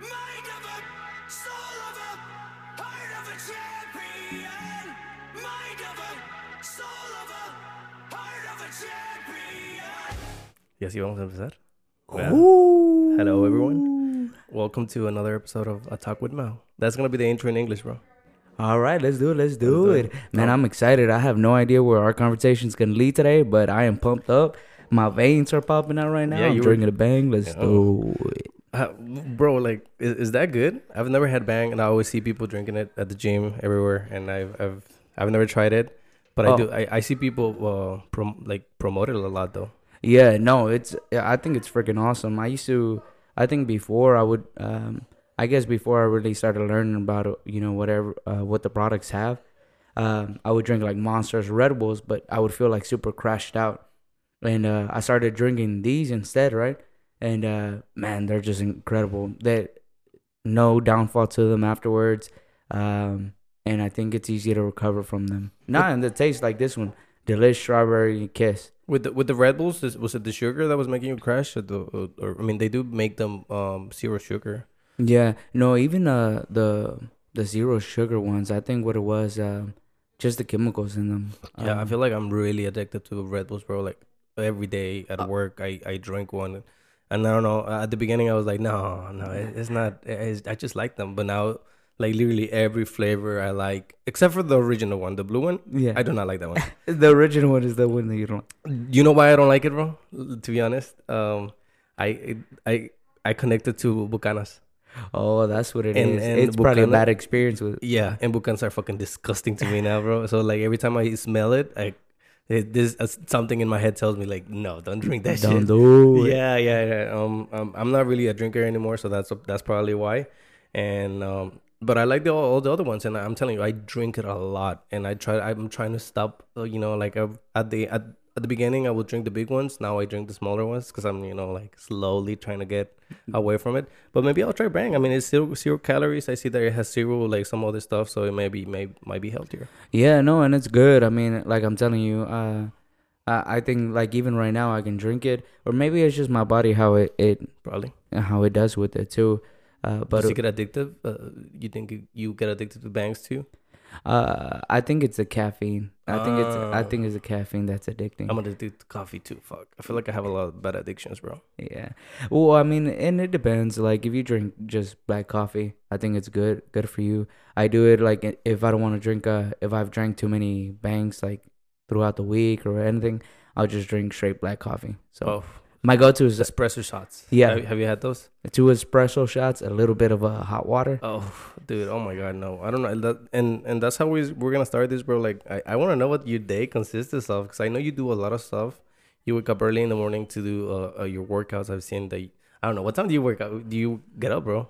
Mind of a soul of a heart of a champion. Mind of a soul of a heart of a champion. Y así vamos a empezar. Yeah. Ooh. Hello, everyone. Welcome to another episode of A Talk with Mao. That's gonna be the intro in English, bro. All right, let's do it. Let's do, do it. it. Man, I'm excited. I have no idea where our conversation is going to lead today, but I am pumped up. My veins are popping out right now. Yeah, I'm you were- drinking a bang. Let's Yeah. do it. Uh, bro, like, is, is that good? I've never had Bang, and I always see people drinking it at the gym everywhere, and I've I've I've never tried it, but I Oh. do. I, I see people uh prom- like promote it a lot though. Yeah, no, it's. I think it's freaking awesome. I used to. I think before I would. Um, I guess before I really started learning about you know whatever uh, what the products have, um, I would drink like Monsters, Red Bulls, but I would feel like super crashed out, and uh, I started drinking these instead, right? And uh, man, they're just incredible. They no downfall to them afterwards, um, and I think it's easy to recover from them. Not in the taste like this one, delish strawberry kiss. With the with the Red Bulls, was it the sugar that was making you crash, or the or, or I mean, they do make them um zero sugar. Yeah, no, even uh the the zero sugar ones. I think what it was, um, just the chemicals in them. Yeah, I Um, feel like I'm really addicted to Red Bulls, bro. Like every day at Uh, work, I, I drink one, and I don't know. At the beginning, I was like, no, no, it, it's not. It's, I just like them, but now, like literally every flavor I like, except for the original one, the blue one. yeah. I do not like that one. The original one is the one that you don't. you know why I don't like it, bro? To be honest, um, I I I connected to Bucanas. Oh, that's what it is. And- and it's probably a bad experience with. Yeah, and Bucanas are fucking disgusting to me now, bro. So like every time I smell it, I it, this uh, something in my head tells me like, no, don't drink that Don't shit. do it. yeah, yeah, yeah. Um, um, I'm not really a drinker anymore, so that's that's probably why. And um, but I like the all the other ones, and I'm telling you, I drink it a lot, and I try. I'm trying to stop. uh, You know, like I've, at the at, at the beginning, I would drink the big ones. Now I drink the smaller ones because I'm you know like slowly trying to get away from it. But maybe I'll try Bang. I mean, it's zero zero calories. I see that it has zero like some other stuff, so it maybe may might be healthier. Yeah, no, and it's good. I mean, like I'm telling you, uh, I, I think like even right now I can drink it, or maybe it's just my body how it it Probably. how it does with it too. Uh, But Does it get addictive? Uh, you think you get addicted to bangs too? Uh, I think it's the caffeine. I think it's I think it's the caffeine that's addicting. I'm to do coffee too. Fuck. I feel like I have a lot of bad addictions, bro. Yeah. Well, I mean, and it depends. Like, if you drink just black coffee, I think it's good, good for you. I do it like if I don't want to drink. Uh, if I've drank too many bangs like throughout the week or anything, I'll just drink straight black coffee. So Oh, my go-to is espresso shots. Yeah. Have, have you had those? two espresso shots, a little bit of uh, hot water. Oh, dude. Oh my god, no. I don't know. That, and and that's how we we're gonna start this, bro. Like, I, I want to know what your day consists of, because I know you do a lot of stuff. You wake up early in the morning to do uh, uh, your workouts. I've seen that. I don't know. What time do you work out? Do you get up, bro?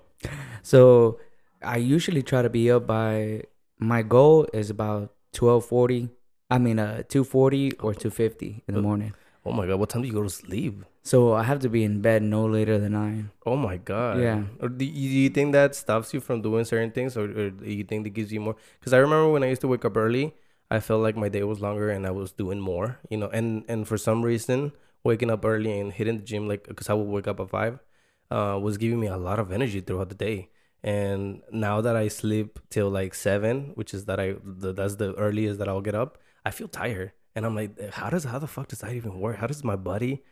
So I usually try to be up by. My goal is about twelve forty. I mean, uh, two forty or two fifty in the Uh, morning. Oh my god. What time do you go to sleep? So I have to be in bed no later than nine. Oh my god. Yeah. Or do you, do you think that stops you from doing certain things, or, or do you think that gives you more? Because I remember when I used to wake up early, I felt like my day was longer and I was doing more. You know, and and for some reason, waking up early and hitting the gym, like because I would wake up at five, uh, was giving me a lot of energy throughout the day. And now that I sleep till like seven, which is that I the, that's the earliest that I'll get up, I feel tired. And I'm like, how does how the fuck does that even work? How does my body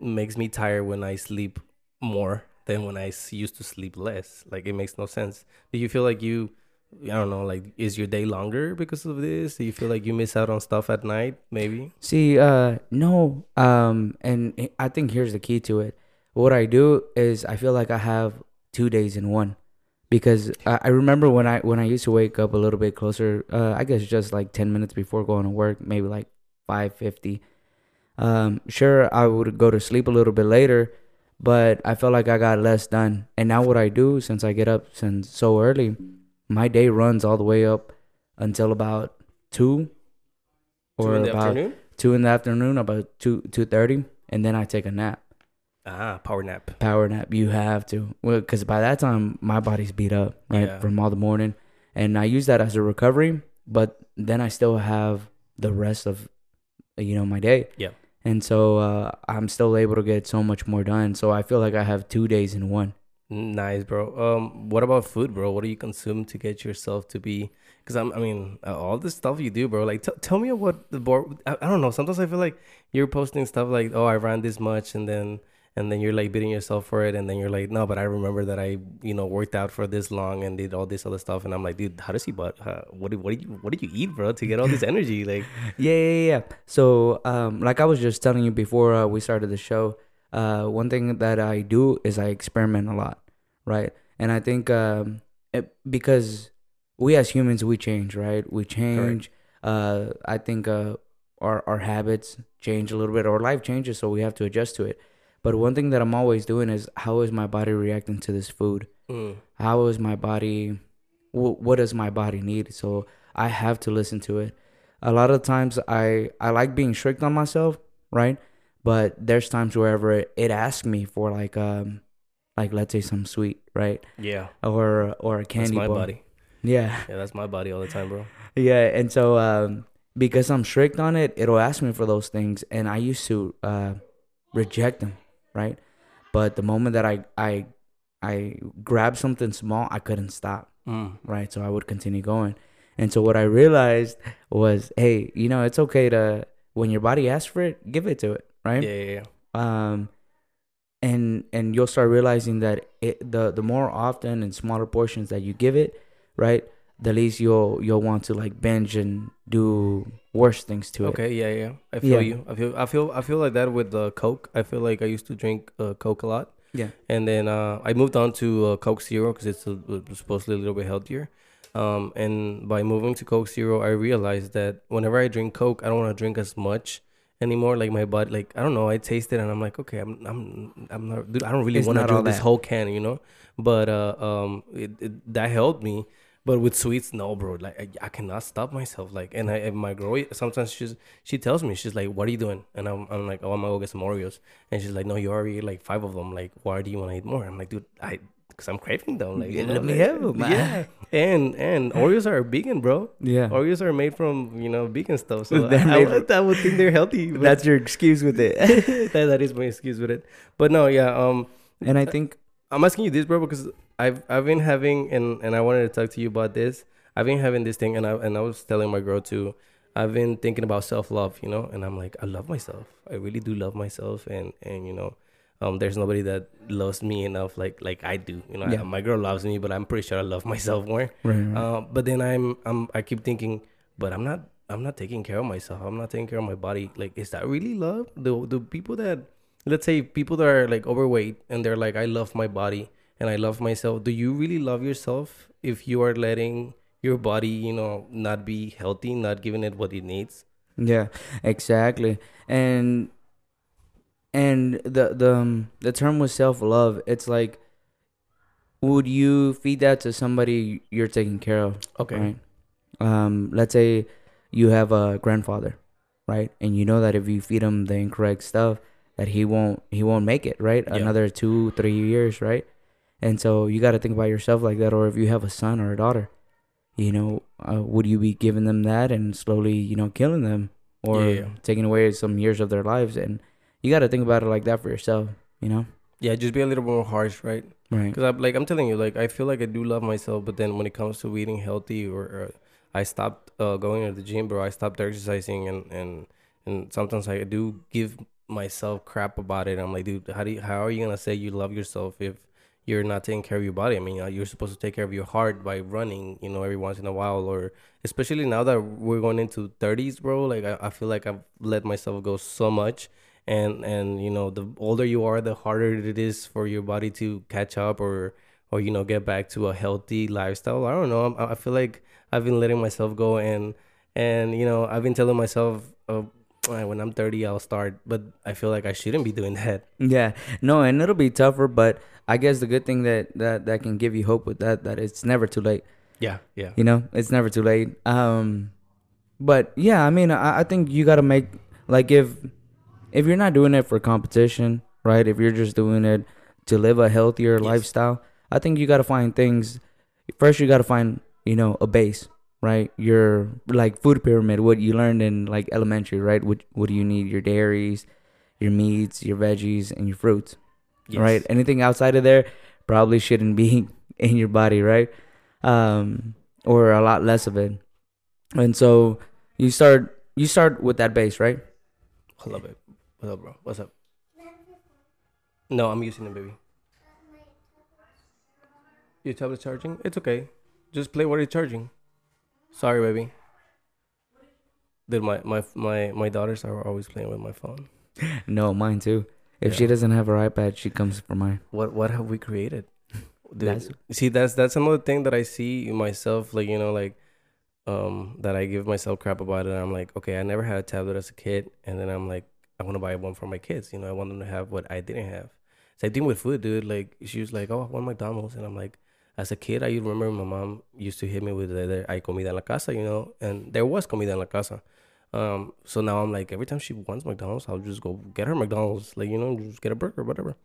makes me tired when I sleep more than when I used to sleep less. Like it makes no sense. Do you feel like you, I don't know, like is your day longer because of this? Do you feel like you miss out on stuff at night? Maybe. See, uh, no, um, and I- think here's the key to it. What I do is I feel like I have two days in one, because I, I remember when I when I used to wake up a little bit closer. Uh, I guess just like ten minutes before going to work, maybe like five fifty. Um, sure, I would go to sleep a little bit later, but I felt like I got less done. And now what I do since I get up since so early, my day runs all the way up until about two, Two in the about afternoon. two in the afternoon, about two two thirty, and then I take a nap. Ah, power nap. Power nap, you have to, well, because by that time my body's beat up, right, Yeah. from all the morning, and I use that as a recovery. But then I still have the rest of, you know, my day. Yeah. And so uh, I'm still able to get so much more done. So I feel like I have two days in one. Nice, bro. Um, what about food, bro? What do you consume to get yourself to be? Because I'm, I mean, uh, all this stuff you do, bro. Like, t- tell me what the board. I, I don't know. Sometimes I feel like you're posting stuff like, oh, I ran this much, and then and then you're like beating yourself for it, and then you're like, no, but I remember that I, you know, worked out for this long and did all this other stuff, and I'm like, dude, how does he? But uh, what did what did you what did you eat, bro, to get all this energy? Like, Yeah, yeah, yeah. So, um, like I was just telling you before uh, we started the show, uh, one thing that I do is I experiment a lot, right? And I think um, it, because we as humans we change, right? We change. Uh, I think uh, our our habits change a little bit, our life changes, so we have to adjust to it. But one thing that I'm always doing is how is my body reacting to this food? mm, how is my body wh- what does my body need so i have to listen to it a lot of times i i like being strict on myself right but there's times wherever it, it asks me for like um like let's say some sweet right yeah, or or a candy. that's my bar body. yeah Yeah, that's my body all the time, bro. yeah and so um because i'm strict on it it'll ask me for those things and i used to uh reject them right but the moment that i i i grabbed something small i couldn't stop Mm. right? So I would continue going. And so what I realized was, hey, you know, it's okay to when your body asks for it, give it to it, right? Yeah, yeah, yeah. Um, and and you'll start realizing that it the the more often and smaller portions that you give it, right, the least you'll you'll want to like binge and do worse things to it. Okay, yeah, yeah. I feel Yeah. you. I feel I feel I feel like that with the Coke. I feel like I used to drink uh, Coke a lot. Yeah. And then uh, I moved on to uh, Coke Zero because it's a, supposedly a little bit healthier. Um, and by moving to Coke Zero, I realized that whenever I drink Coke, I don't want to drink as much anymore. Like my body, like I don't know, I taste it and I'm like, okay, I'm I'm I'm not, dude, I don't really want to drink this whole can, you know. But uh, um, it, it that helped me. But with sweets, no, bro. Like I, I cannot stop myself. Like, and I, and my girl sometimes she's she tells me she's like, "What are you doing?" And I'm, I'm like, "Oh, I'm gonna go get some Oreos." And she's like, "No, you already ate like five of them. Like, why do you want to eat more?" I'm like, "Dude, I." Cause I'm craving them. Like, Yeah, let me have 'em, man. Yeah, and and Oreos are vegan, bro. Yeah. Oreos are made from you know vegan stuff. So I, I, would, I would think they're healthy. That's your excuse with it. that, that is my excuse with it. But no, yeah. Um, and I think I'm asking you this, bro, because I've I've been having and and I wanted to talk to you about this. I've been having this thing, and I and I was telling my girl too. I've been thinking about self love, you know, and I'm like, I love myself. I really do love myself, and and you know, um, there's nobody that loves me enough like like I do. You know, I- my girl loves me, but I'm pretty sure I love myself more. right, right. Uh, but then I'm I'm I keep thinking, but I'm not I'm not taking care of myself. I'm not taking care of my body. Like, is that really love? The the people that let's say people that are like overweight and they're like, I love my body and I love myself. Do you really love yourself if you are letting your body, you know, not be healthy, not giving it what it needs? Yeah, exactly. And and the the um, the term was self love. It's like, would you feed that to somebody you're taking care of? Okay. Right. Um, let's say you have a grandfather, right, and you know that if you feed him the incorrect stuff, that he won't he won't make it, right? Yeah. Another two three years, right? And so you got to think about yourself like that. Or if you have a son or a daughter, you know, uh, would you be giving them that and slowly, you know, killing them or Yeah. taking away some years of their lives? And you got to think about it like that for yourself, you know? Yeah, just be a little more harsh, right? Right. Because I'm like I'm telling you, like I feel like I do love myself, but then when it comes to eating healthy, or, or I stopped uh, going to the gym, bro. I stopped exercising, and and and sometimes I do give myself crap about it. I'm like, dude, how do you, how are you gonna say you love yourself if you're not taking care of your body? I mean, uh, you're supposed to take care of your heart by running, you know, every once in a while, or especially now that we're going into 30s, bro. Like I, I feel like I've let myself go so much and and you know the older you are the harder it is for your body to catch up or or you know get back to a healthy lifestyle i don't know I'm, i feel like i've been letting myself go and and you know i've been telling myself uh, when i'm 30 i'll start but i feel like i shouldn't be doing that Yeah, no, and it'll be tougher, but I guess the good thing that that that can give you hope with that that it's never too late. yeah yeah You know, it's never too late. Um, but yeah, I mean, I, I think you got to make like if if you're not doing it for competition, right? If you're just doing it to live a healthier Yes. lifestyle, I think you got to find things. First, you got to find you know a base, right? Your like food pyramid, what you learned in like elementary, right? What what do you need? Your dairies, your meats, your veggies, and your fruits Yes. right? Anything outside of there, probably shouldn't be in your body, right? Um, or a lot less of it. And so you start you start with that base, right? I love it. What's up, bro? What's up? No, I'm using it, baby. Your tablet charging? It's okay. Just play what it's charging. Sorry, baby. Dude, my my my my daughters are always playing with my phone. No, mine too. If she doesn't have her iPad, she comes for mine. What what have we created? Dude, That's- see, that's that's another thing that I see myself. Like you know, like um, that I give myself crap about it. I'm like, okay, I never had a tablet as a kid, and then I'm like, I want to buy one for my kids. You know, I want them to have what I didn't have. Same thing with food, dude. Like she was like, oh, I want McDonald's, and I'm like, as a kid, I remember my mom used to hit me with the, "Hay comida en la casa," you know, and there was comida en la casa. Um, so now I'm like, every time she wants McDonald's, I'll just go get her McDonald's, like you know, just get a burger, whatever.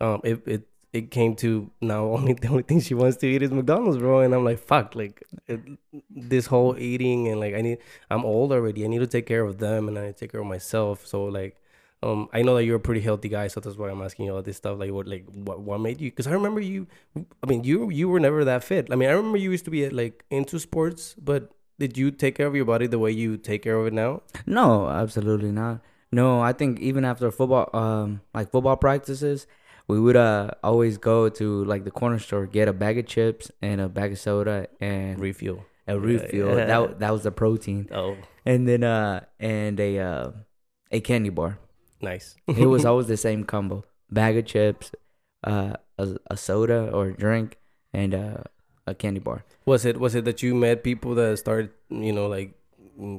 Um, it it it came to now only the only thing she wants to eat is McDonald's, bro, and I'm like, fuck, like it, this whole eating and like I need, I'm old already, I need to take care of them and I take care of myself. So like, um, I know that you're a pretty healthy guy, so that's why I'm asking you all this stuff. Like, what like what what made you? Because I remember you, I mean, you you were never that fit. I mean, I remember you used to be like into sports, but did you take care of your body the way you take care of it now? No, absolutely not. No, I think even after football, um, like football practices, we would uh always go to like the corner store, get a bag of chips and a bag of soda and Refuel. a refuel. yeah. That that was the protein, Oh, and then uh and a uh a candy bar. Nice. It was always the same combo: bag of chips, uh, a, a soda or a drink, and uh, a candy bar. Was it was it that you met people that started, you know, like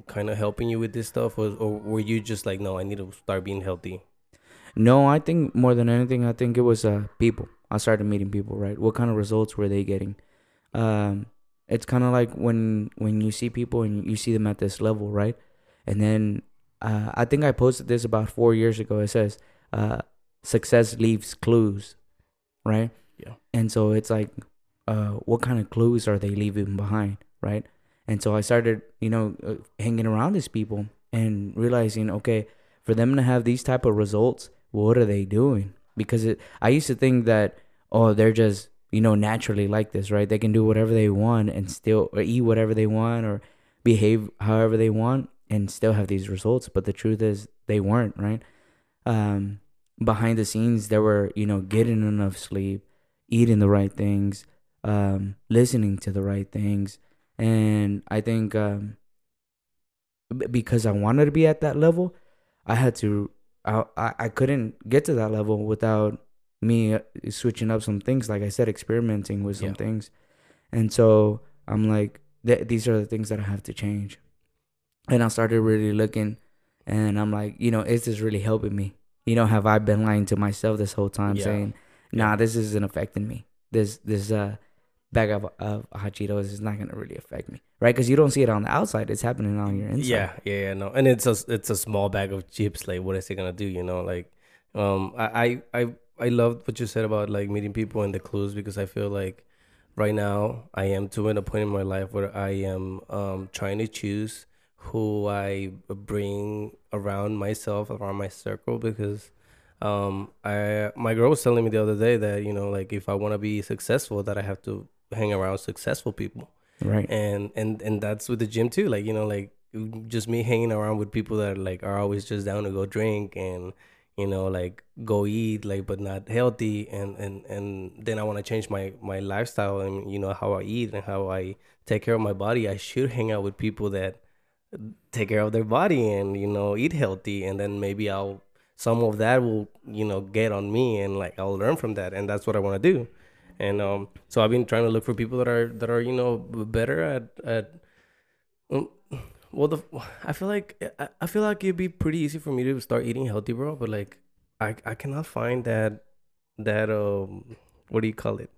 kind of helping you with this stuff, or, or were you just like, no, I need to start being healthy? No, I think more than anything, I think it was uh people. I started meeting people, right? What kind of results were they getting? Um, it's kind of like when when you see people and you see them at this level, right? And then uh, I think I posted this about four years ago. It says, uh, "Success leaves clues," right? Yeah. And so it's like, uh, what kind of clues are they leaving behind, right? And so I started, you know, uh, hanging around these people and realizing, okay, for them to have these type of results, what are they doing? Because it, I used to think that, oh, they're just, you know, naturally like this, right? They can do whatever they want and still, or eat whatever they want or behave however they want and still have these results. But the truth is, they weren't, right? Um, behind the scenes, they were, you know, getting enough sleep, eating the right things, um, listening to the right things. And I think um, because I wanted to be at that level, I had to. I I, I couldn't get to that level without me uh, switching up some things. Like I said, experimenting with some Yeah. things, and so I'm like, th- these are the things that I have to change. And I started really looking, and I'm like, you know, is this really helping me? You know, have I been lying to myself this whole time, Yeah. saying, nah, this isn't affecting me. This this uh bag of, of hot Cheetos is not gonna really affect me, right? Because you don't see it on the outside; it's happening on your inside. Yeah, yeah, yeah, no, and it's a it's a small bag of chips. Like, what is it gonna do? You know, like, um, I I I, I loved what you said about like meeting people and the clues because I feel like right now I am to at a point in my life where I am um trying to choose who I bring around myself around my circle because um I my girl was telling me the other day that you know like if I want to be successful that I have to hang around successful people right. and and and that's with the gym too like you know like just me hanging around with people that like are always just down to go drink and you know like go eat like but not healthy and and and then i want to change my my lifestyle and you know how i eat and how i take care of my body i should hang out with people that take care of their body and you know eat healthy. And then maybe i'll some of that will you know get on me and like i'll learn from that. And that's what i want to do. And um so i've been trying to look for people that are that are you know better at at um, well the i feel like I, I feel like it'd be pretty easy for me to start eating healthy bro. But like i i cannot find that that um what do you call it?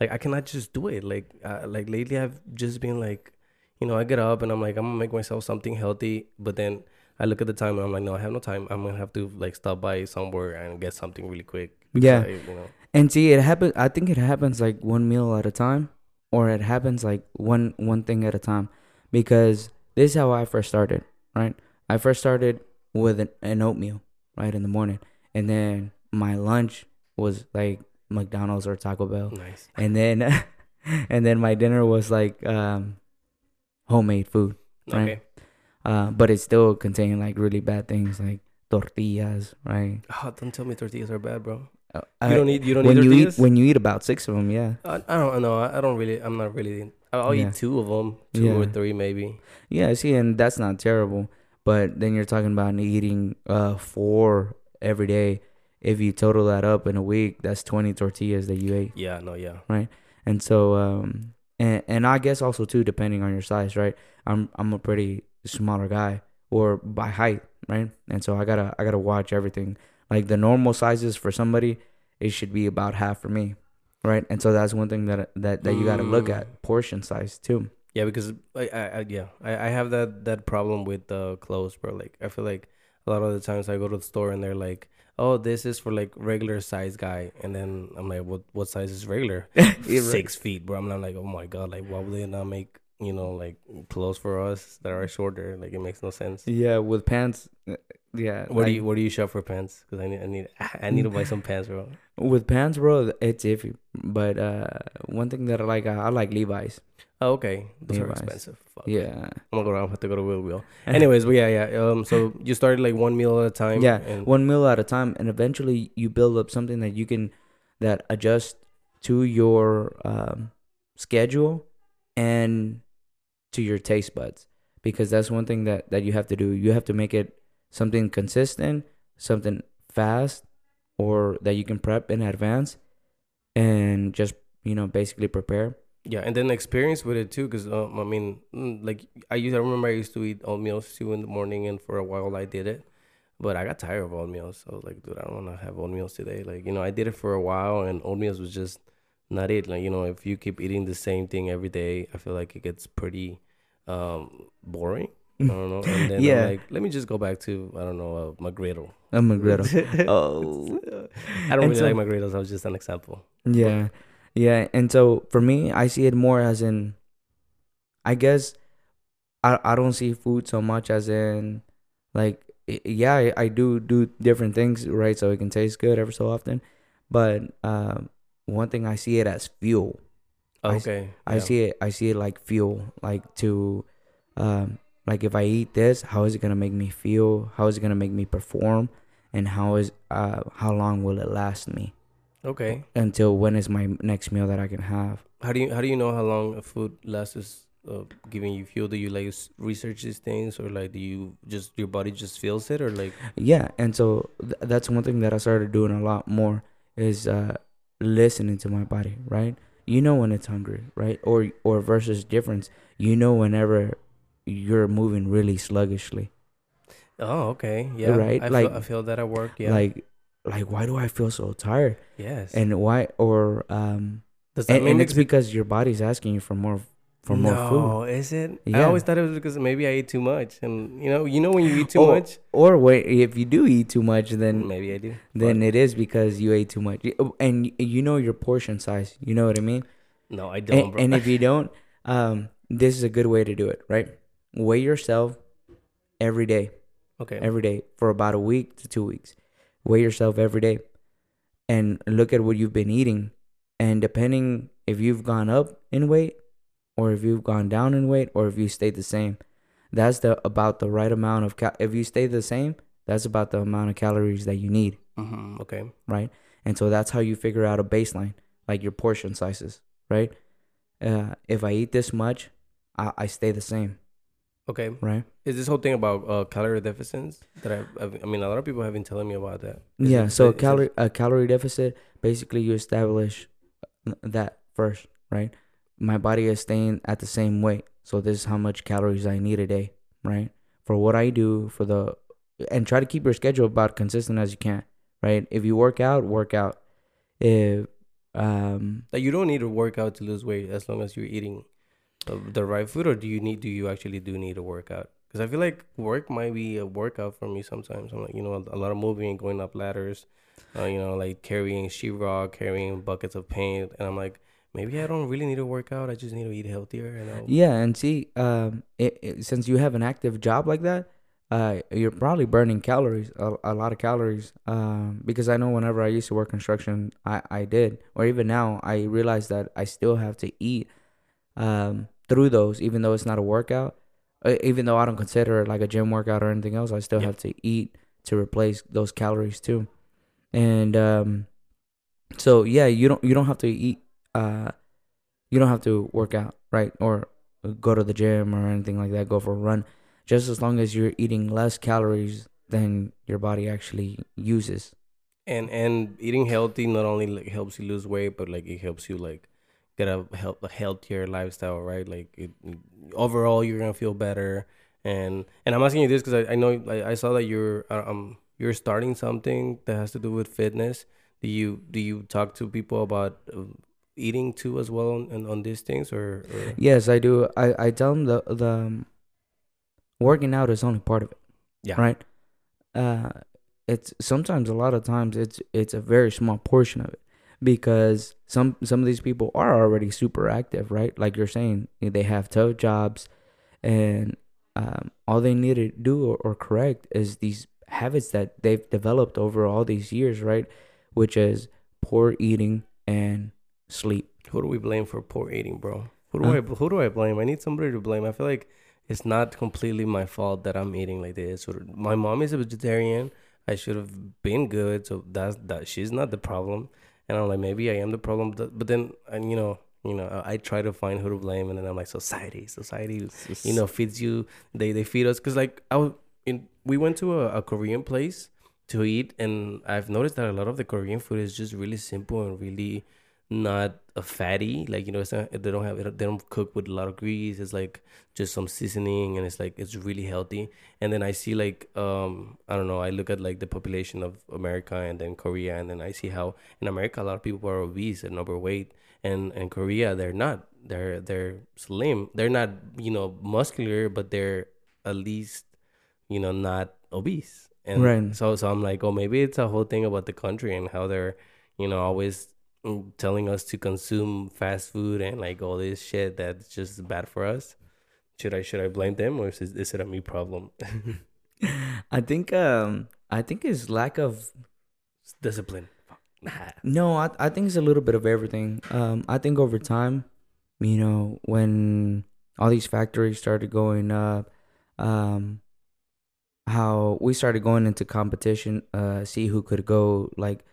Like i cannot just do it. Like uh, like lately i've just been like you know i get up and i'm like i'm gonna make myself something healthy but then i look at the time and i'm like no i have no time i'm gonna have to like stop by somewhere and get something really quick Yeah. I- you know And see, it happens. I think it happens like one meal at a time, or it happens like one one thing at a time. Because this is how I first started. Right, I first started with an, an oatmeal right in the morning, and then my lunch was like McDonald's or Taco Bell, Nice. and then and then my dinner was like um, homemade food. Right. Okay. Uh, but it still contained like really bad things like tortillas, right? Oh, don't tell me tortillas are bad, bro. Uh, You don't eat. You don't when eat you eat when you eat about six of them, yeah, I, I don't know. I, don't really. I'm not really. I'll Yeah. eat two of them, two or three maybe. yeah. See, and that's not terrible. But then you're talking about eating uh four every day. If you total that up in a week, that's twenty tortillas that you ate. Yeah. No. Yeah. Right. And so, um, and and I guess also too, depending on your size, right? I'm I'm a pretty smaller guy, or by height, right? And so I gotta I gotta watch everything. Like the normal sizes for somebody, it should be about half for me, right? And so that's one thing that that that you gotta look Mm. at portion size too. Yeah, because I, I, I yeah, I, I have that that problem with the clothes, bro. Like I feel like a lot of the times I go to the store and they're like, "Oh, this is for like regular size guy," and then I'm like, "What what size is regular?" Yeah, right. Six feet, bro. I'm not like, "Oh my god!" Like, why would they not make you know like clothes for us that are shorter? Like, it makes no sense. Yeah, with pants. Uh, Yeah. Where do you where do you shop for pants? Because I need I need I need to buy some pants, bro. with pants, bro? It's iffy. But uh, one thing that I like, I, I like Levi's. Oh, okay, those are expensive. Fuck. Yeah. I'm gonna go around. Have to go to Wheel Wheel. Anyways, but yeah, yeah. Um, so you started like one meal at a time. Yeah, and one meal at a time and eventually you build up something that you can that adjust to your um, schedule and to your taste buds because that's one thing that that you have to do you have to make it something consistent something fast or that you can prep in advance and just you know basically prepare Yeah, and then experience with it too, because um, I mean, mm, like I used, I remember I used to eat oatmeal too in the morning, and for a while I did it, but I got tired of oatmeal. So I was like, dude, I don't want to have oatmeal today. Like, you know, I did it for a while, and oatmeal was just not it. Like, you know, if you keep eating the same thing every day, I feel like it gets pretty um boring. I don't know. And then Yeah. I'm like, let me just go back to I don't know uh, McGriddle. a McGriddle. oh I don't And really so- like McGriddles. I was just an example. Yeah. Yeah. And so for me, I see it more as in I guess I I don't see food so much as in like i- yeah, I, I do do different things, right? So it can taste good every so often. But um one thing I see it as fuel. Okay. I yeah. see it I see it like fuel, like to um like if I eat this, how is it gonna make me feel? How is it gonna make me perform? And how is uh how long will it last me? Okay. until when is my next meal that I can have. How do you how do you know how long a food lasts is uh, giving you fuel? Do you like research these things, or like do you just your body just feels it, or like Yeah, and so th- that's one thing that I started doing a lot more is uh, listening to my body. Right, you know when it's hungry, right? Or or versus difference, you know whenever you're moving really sluggishly. oh okay. Yeah. Right, I like- feel, I feel that at work. Yeah. Like like why do I feel so tired? yes. And why or um does that and, mean and it's because your body's asking you for more for more food. no, is it? I always thought it was because maybe I ate too much, and you know, you know when you eat too Oh, much, Or wait, if you do eat too much, then maybe I do. then but it is because you ate too much. Oh, and you know your portion size. You know what i mean? No, I don't, and, and if you don't um this is a good way to do it right weigh yourself every day. Okay, every day for about a week to two weeks. Weigh yourself every day and look at what you've been eating. And depending if you've gone up in weight or if you've gone down in weight or if you stayed the same that's the about the right amount of cal- if you stay the same that's about the amount of calories that you need. Hmm okay, right? And so that's how you figure out a baseline, like your portion sizes, right? Uh, if I eat this much, I, I stay the same, okay. right? Is this whole thing about uh, calorie deficits that I've, I've, I mean, a lot of people have been telling me about that. Is yeah. it- so it- calorie a calorie deficit basically you establish that first, right? My body is staying at the same weight, so this is how much calories I need a day, right? For what I do for the and try to keep your schedule about consistent as you can, right? If you work out, work out. If um Like you don't need to work out to lose weight as long as you're eating uh, the right food, or do you need? Do you actually do need a workout? Because I feel like work might be a workout for me sometimes. I'm like, you know, a lot of moving and going up ladders, uh, you know, like carrying sheetrock, carrying buckets of paint, and I'm like, maybe I don't really need to work out. I just need to eat healthier. And I'll, Yeah, and see, um, it, it, since you have an active job like that, uh, you're probably burning calories, a, a lot of calories. Um, because I know whenever I used to work construction, I, I did, or even now, I realize that I still have to eat um, through those, even though it's not a workout. Uh, even though I don't consider it like a gym workout or anything else, I still Yeah. have to eat to replace those calories too. And um, so yeah, you don't you don't have to eat. Uh, you don't have to work out, right? Or go to the gym or anything like that. Go for a run, just as long as you're eating less calories than your body actually uses. and and eating healthy not only like helps you lose weight but like it helps you like get a help a healthier lifestyle right like it, overall you're gonna feel better and and i'm asking you this because I, I know I, I saw that you're uh, um you're starting something that has to do with fitness do you do you talk to people about uh, eating too as well on, on these things or, or Yes, I do. I I tell them the the um, working out is only part of it. Yeah. Right. Uh, it's sometimes a lot of times it's it's a very small portion of it because some some of these people are already super active, right? Like you're saying, they have tough jobs, and um, all they need to do or, or correct is these habits that they've developed over all these years, right? Which is poor eating and sleep. Who do we blame for poor eating, bro? Who do? I who do I blame? I need somebody to blame. I feel like it's not completely my fault that I'm eating like this. Or my mom is a vegetarian. I should have been good, so that's that. She's not the problem, and I'm like maybe I am the problem. But then and you know you know I, I try to find who to blame, and then I'm like society, society, you know feeds you. They they feed us because like I was in we went to a, a Korean place to eat, and I've noticed that a lot of the Korean food is just really simple and really not a fatty like you know it's not, they don't have they don't cook with a lot of grease it's like just some seasoning and it's like it's really healthy. And then i see like um i don't know i look at like the population of america and then korea and then i see how in america a lot of people are obese and overweight and in korea they're not they're they're slim. They're not you know muscular but they're at least you know not obese. And Right. so so i'm like oh maybe it's a whole thing about the country and how they're you know always telling us to consume fast food and like all this shit that's just bad for us. Should I should I blame them or is it, is it a me problem? I think um I think it's lack of Discipline. No, I I think it's a little bit of everything. Um I think over time, you know, when all these factories started going up, um how we started going into competition, uh see who could go like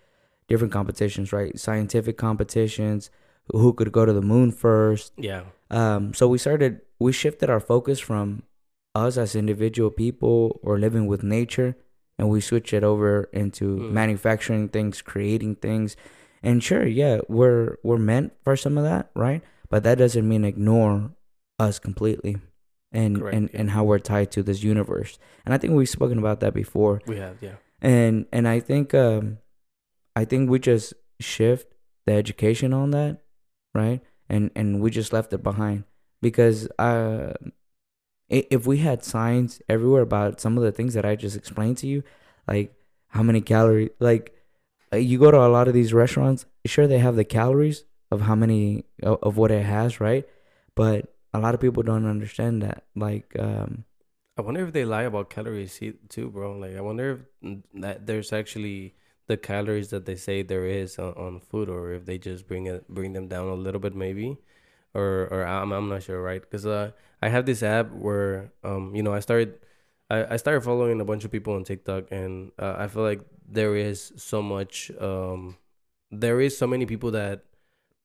different competitions, right? Scientific competitions, who could go to the moon first, Yeah. um, so we started, we shifted our focus from us as individual people or living with nature, and we switched it over into Mm. manufacturing things, creating things. And sure, yeah, we're we're meant for some of that, right? But that doesn't mean ignore us completely, and Correct, and yeah. and how we're tied to this universe. And I think we've spoken about that before We have, yeah. and and I think um I think we just shift the education on that, right? And and we just left it behind because uh if we had signs everywhere about some of the things that I just explained to you, like how many calories, like uh, you go to a lot of these restaurants, sure they have the calories of how many of, what it has, right? But a lot of people don't understand that, like um I wonder if they lie about calories too, bro. Like I wonder if mm, that there's actually the calories that they say there is on, on food, or if they just bring it bring them down a little bit, maybe, or or I'm I'm not sure, right? Because uh, I have this app where um you know I started I, I started following a bunch of people on TikTok, and uh, I feel like there is so much um there is so many people that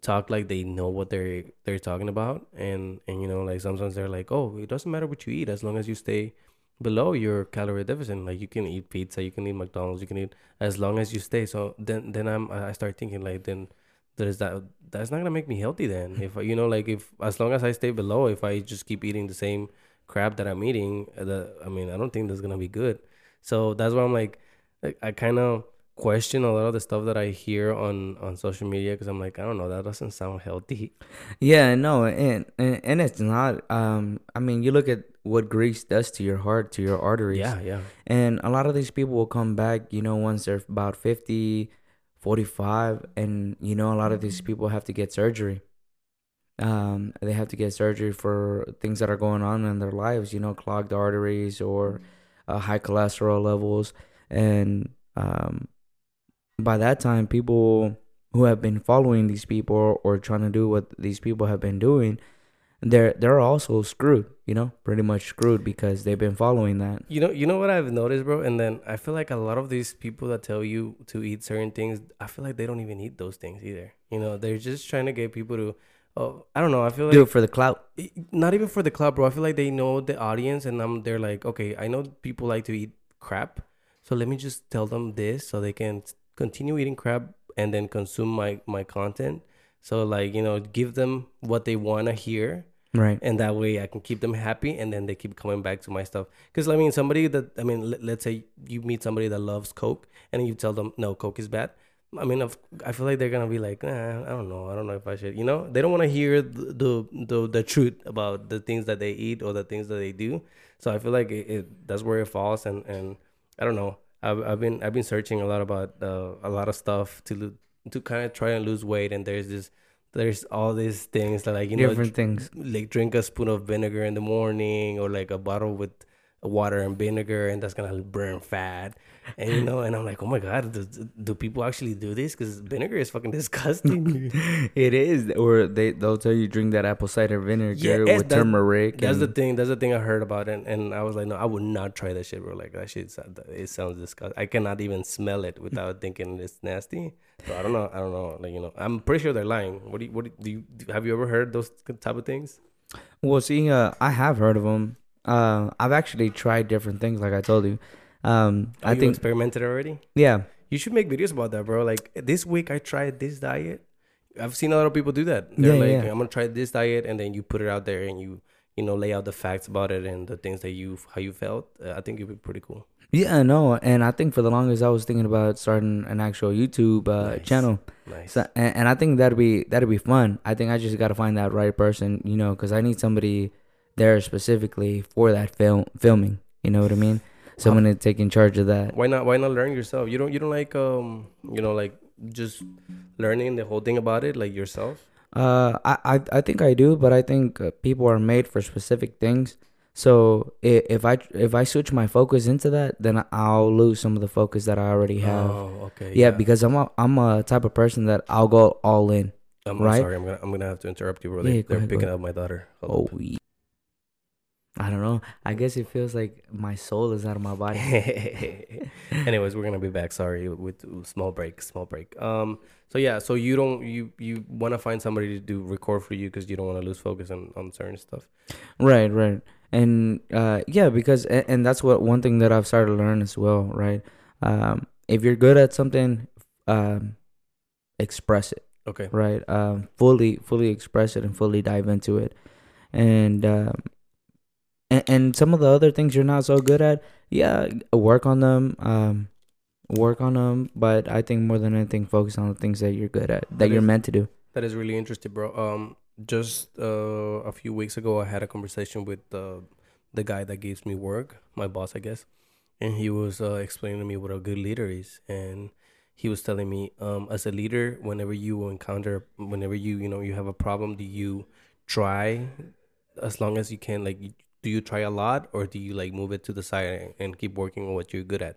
talk like they know what they're they're talking about and and you know like sometimes they're like oh it doesn't matter what you eat as long as you stay below your calorie deficit. Like you can eat pizza you can eat mcdonald's you can eat as long as you stay. So then then i'm i start thinking like then there's that that's not gonna make me healthy then. If you know like if as long as i stay below if i just keep eating the same crap that i'm eating uh, the i mean i don't think that's gonna be good. So that's why i'm like i, I kind of question a lot of the stuff that i hear on on social media because i'm like i don't know that doesn't sound healthy Yeah, no, and, and and it's not. Um, I mean, you look at what grease does to your heart, to your arteries. yeah yeah And a lot of these people will come back, you know, once they're about 50, 45, and you know, a lot of these people have to get surgery. Um, they have to get surgery for things that are going on in their lives, you know, clogged arteries or uh, high cholesterol levels, and um, by that time, people who have been following these people or, trying to do what these people have been doing, they're they're also screwed. You know, pretty much screwed because they've been following that. You know, you know what I've noticed, bro. And then I feel like a lot of these people that tell you to eat certain things, I feel like they don't even eat those things either. You know, they're just trying to get people to. Oh, I don't know. I feel like Do it for the clout. not even for the club, bro. I feel like they know the audience, and um, they're like, okay, I know people like to eat crap, so let me just tell them this so they can continue eating crap and then consume my my content. So like you know, give them what they wanna hear, Right. and that way I can keep them happy, and then they keep coming back to my stuff. Because I mean, somebody that I mean, let, let's say you meet somebody that loves Coke, and you tell them no, Coke is bad. I mean, I feel like they're gonna be like, nah, I don't know, I don't know if I should. You know, they don't want to hear the, the the the truth about the things that they eat or the things that they do. So I feel like it, it that's where it falls, and and I don't know. I've I've been I've been searching a lot about uh, a lot of stuff to to kind of try and lose weight, and there's this there's all these things that like you know Different things. like drink a spoon of vinegar in the morning or like a bottle with water and vinegar and that's gonna burn fat. And you know and i'm like oh my god do, do people actually do this? Because vinegar is fucking disgusting. It is, or they they'll tell you drink that apple cider vinegar Yeah, with turmeric. that's the thing that's the thing i heard about it and i was like no i would not try that shit bro. Like that shit it sounds disgusting i cannot even smell it without thinking it's nasty. So i don't know i don't know like you know i'm pretty sure they're lying. What do you what do you, do you have you ever heard those type of things? Well, see, uh, I have heard of them. Uh, I've actually tried different things, like I told you. Um, I you think, experimented already yeah, You should make videos about that, bro. Like this week, I tried this diet. I've seen a lot of people do that. They're Yeah, like, yeah. I'm gonna try this diet, and then you put it out there, and you, you know, lay out the facts about it and the things that you, how you felt. Uh, I think it'd be pretty cool. yeah, no, and I think for the longest I was thinking about starting an actual YouTube uh, Nice. channel. Nice. So, and, and I think that'd be that'd be fun. I think I just got to find that right person, you know, because I need somebody there specifically for that film filming. You know what I mean? Someone to take in charge of that. why not? Why not learn yourself? You don't, you don't like, um, you know, like just learning the whole thing about it, like yourself. Uh, I, I I think I do, but I think uh, people are made for specific things. So if I if I switch my focus into that, then I'll lose some of the focus that I already have. Oh, okay. yeah, because I'm a I'm a type of person that I'll go all in. I'm, I'm right? sorry. I'm gonna, I'm gonna have to interrupt you, bro. Yeah, They, go they're ahead, picking up my daughter. Hold Oh, up. yeah. I don't know. I guess it feels like my soul is out of my body. Anyways, we're gonna be back. Sorry, with small break, small break. Um, so yeah, so you don't you you want to find somebody to do record for you because you don't want to lose focus on on certain stuff. Right, right. And uh yeah, because and, and that's what one thing that I've started to learn as well, right? Um if you're good at something, um express it, Okay. right? Um fully fully express it and fully dive into it. And um and, and some of the other things you're not so good at, yeah, work on them. Um work on them, but I think more than anything focus on the things that you're good at, that That you're is- meant to do. That is really interesting, bro. Um, just uh, a few weeks ago, I had a conversation with uh, the guy that gives me work, my boss, I guess, and he was uh, explaining to me what a good leader is, and he was telling me, um, as a leader, whenever you encounter, whenever you, you know, you have a problem, do you try as long as you can, like, you- do you try a lot, or do you like move it to the side and keep working on what you're good at?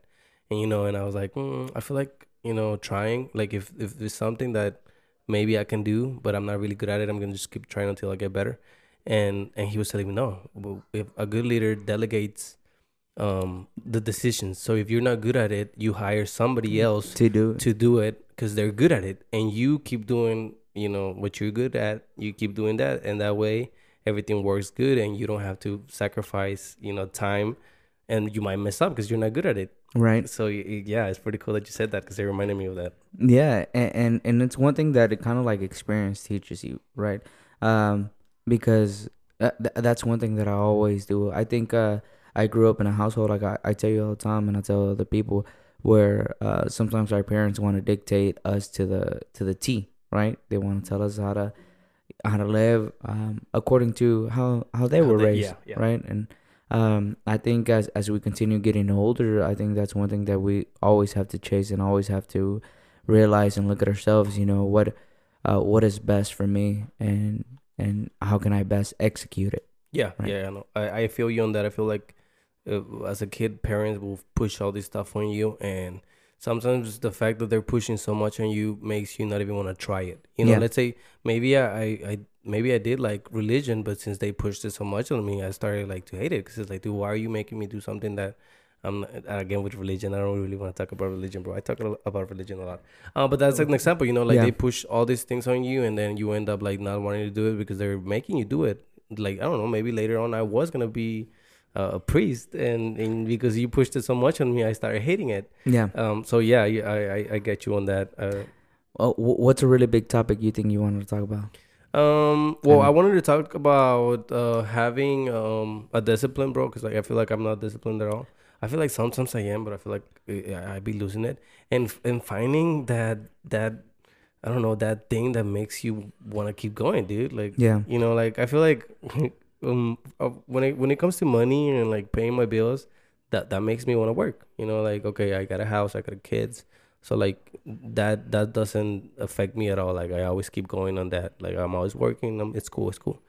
And you know, and I was like, mm, I feel like you know, trying, like, if if there's something that maybe I can do, but I'm not really good at it. I'm gonna just keep trying until I get better. And and he was telling me no, if a good leader delegates um the decisions. So if you're not good at it, you hire somebody else To do it. to do it because they're good at it, and you keep doing you know what you're good at. You keep doing that, and that way everything works good, and you don't have to sacrifice you know time, and you might mess up because you're not good at it. Right. So yeah, it's pretty cool that you said that because it reminded me of that. Yeah, and, and and it's one thing that it kind of like experience teaches you, right? Um, because uh, th- that's one thing that I always do. I think uh, I grew up in a household like I, I tell you all the time, and I tell other people where uh, sometimes our parents want to dictate us to the to the T, right? They want to tell us how to how to live um, according to how how they How were they- raised, yeah, yeah. right? And um, I think as as we continue getting older, I think that's one thing that we always have to chase and always have to realize and look at ourselves. You know what uh, what is best for me and and how can I best execute it. Yeah, Right. yeah, I know. I, I feel you on that. I feel like uh, as a kid, parents will push all this stuff on you, and sometimes the fact that they're pushing so much on you makes you not even want to try it. You know, Yeah. let's say maybe I, I, I maybe I did like religion, but since they pushed it so much on me, I started like to hate it because it's like, dude, why are you making me do something that I'm not, again with religion? I don't really want to talk about religion, bro. I talk about religion a lot. Uh, but that's like an example, you know, like Yeah. they push all these things on you, and then you end up like not wanting to do it because they're making you do it. Like I don't know, maybe later on I was gonna be uh, a priest, and, and because you pushed it so much on me, I started hating it. Yeah. Um. So yeah, I I, I get you on that. Uh, Oh, what's a really big topic you think you wanted to talk about? um. Well, Um, I wanted to talk about uh having um a discipline, bro, because like I feel like I'm not disciplined at all. I feel like sometimes I am, but I feel like I, I be losing it, and and finding that that I don't know that thing that makes you want to keep going, dude. Like Yeah. you know, like I feel like um uh, when it when it comes to money and like paying my bills, that that makes me want to work. You know, like okay, I got a house, I got kids, so like that that doesn't affect me at all. Like I always keep going on that. Like I'm always working. i it's cool. It's cool.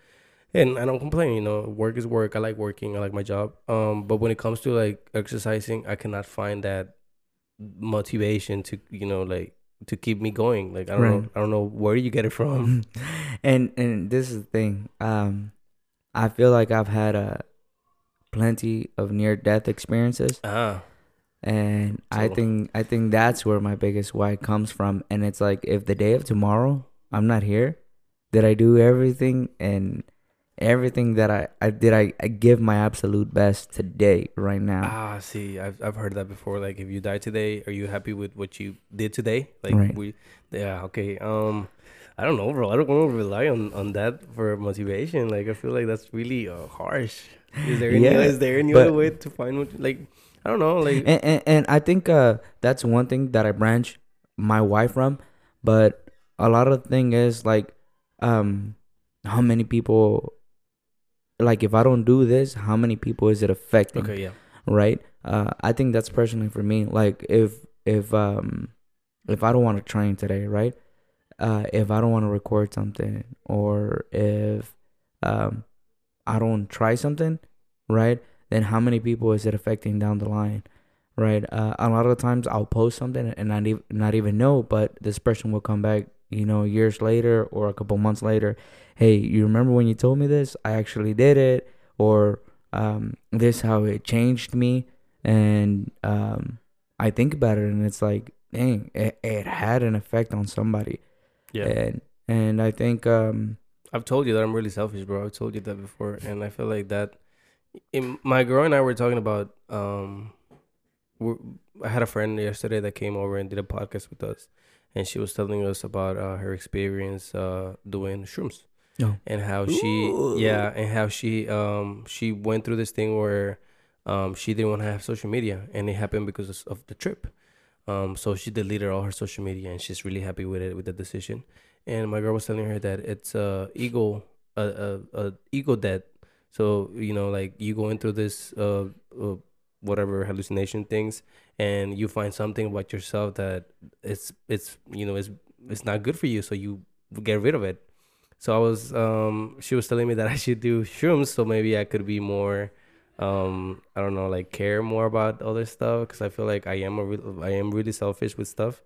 And I don't complain, you know. Work is work. I like working. I like my job. Um, but when it comes to like exercising, I cannot find that motivation to, you know, like to keep me going. Like I don't know, I don't know where you get it from. and and this is the thing. Um, I feel like I've had a plenty of near death experiences, ah, and I think I think that's where my biggest why comes from. And it's like if the day of tomorrow I'm not here, did I do everything and everything that I, I did I, I give my absolute best today right now. ah. See, I've I've heard that before. Like if you die today, are you happy with what you did today? Like Right. we, yeah, okay. Um, I don't know, bro. I don't want to rely on on that for motivation. Like I feel like that's really uh, harsh. Is there any Yeah, is there any but- other way to find what like I don't know like and, and and I think uh that's one thing that I branch my wife from, but a lot of the thing is like um how many people like if I don't do this, how many people is it affecting? okay yeah Right? Uh I think that's personally for me. Like if if um if I don't want to train today, right? Uh if I don't want to record something or if um I don't try something, right? Then how many people is it affecting down the line? Right? Uh a lot of times I'll post something and not even not even know, but this person will come back, you know, years later or a couple months later. Hey, you remember when you told me this? I actually did it or um this how it changed me and um I think about it and it's like, dang, it, it had an effect on somebody. Yeah. And and I think um I've told you that I'm really selfish, bro. I've told you that before, and I feel like that. In, my girl and I were talking about. Um, we're, I had a friend yesterday that came over and did a podcast with us, and she was telling us about uh, her experience uh, doing shrooms Oh. and how she, Ooh. yeah, and how she, um, she went through this thing where, um, she didn't want to have social media, and it happened because of the trip. Um, so she deleted all her social media, and she's really happy with it with the decision. And my girl was telling her that it's a ego a, a, a ego death. So you know like you going through this uh, uh whatever hallucination things and you find something about yourself that it's it's you know it's it's not good for you. So you get rid of it. So i was um she was telling me that i should do shrooms. So maybe i could be more um i don't know like care more about other stuff because i feel like i am a real i am really selfish with stuff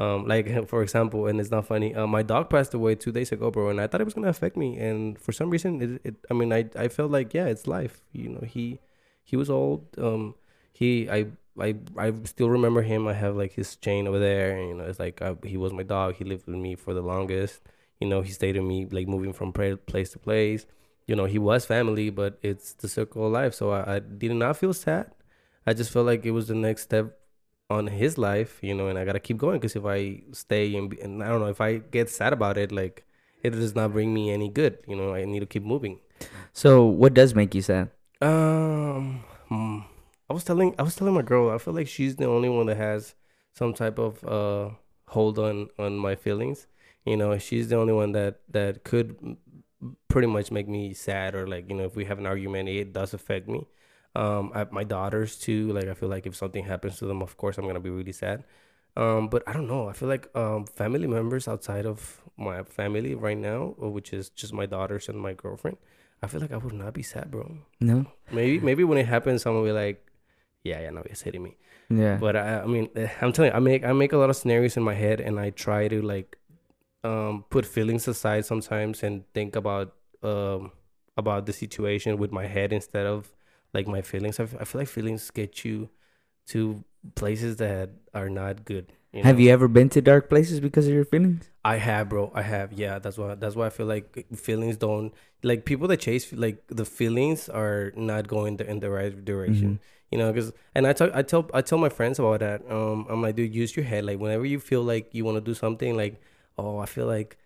um, like for example, and it's not funny. Uh, my dog passed away two days ago, bro, and I thought it was gonna affect me. And for some reason, it, it I mean, I, I felt like yeah, it's life. You know, he he was old. Um, he I I I still remember him. I have like his chain over there, and you know, it's like I, he was my dog. He lived with me for the longest. You know, he stayed with me like moving from place to place. You know, he was family, but it's the circle of life. So I, I did not feel sad. I just felt like it was the next step on his life, you know, and I gotta keep going because if I stay and, be, and I don't know if I get sad about it, like it does not bring me any good. You know, I need to keep moving. so what does make you sad? Um, hmm, I was telling I was telling my girl I feel like she's the only one that has some type of uh hold on on my feelings. You know, she's the only one that that could pretty much make me sad or like you know if we have an argument, it does affect me. Um, I, my daughters too. Like I feel like if something happens to them, of course I'm gonna be really sad. Um, but I don't know. I feel like um family members outside of my family right now, uh, which is just my daughters and my girlfriend. I feel like I would not be sad, bro. No. Maybe maybe when it happens, someone will be like, yeah, yeah, no, it's hitting me. Yeah. But I, I mean, eh, I'm telling you, I make I make a lot of scenarios in my head, and I try to like um put feelings aside sometimes and think about um about the situation with my head instead of like my feelings. I, f- I feel like feelings get you to places that are not good. You Have you ever been to dark places because of your feelings? I have, bro. I have. Yeah, that's why. That's why I feel like feelings don't like people that chase like the feelings are not going the, in the right direction. You know, because and I tell I tell I tell my friends about that. Um, I'm like, dude, use your head. Like whenever you feel like you want to do something, like, oh, I feel like.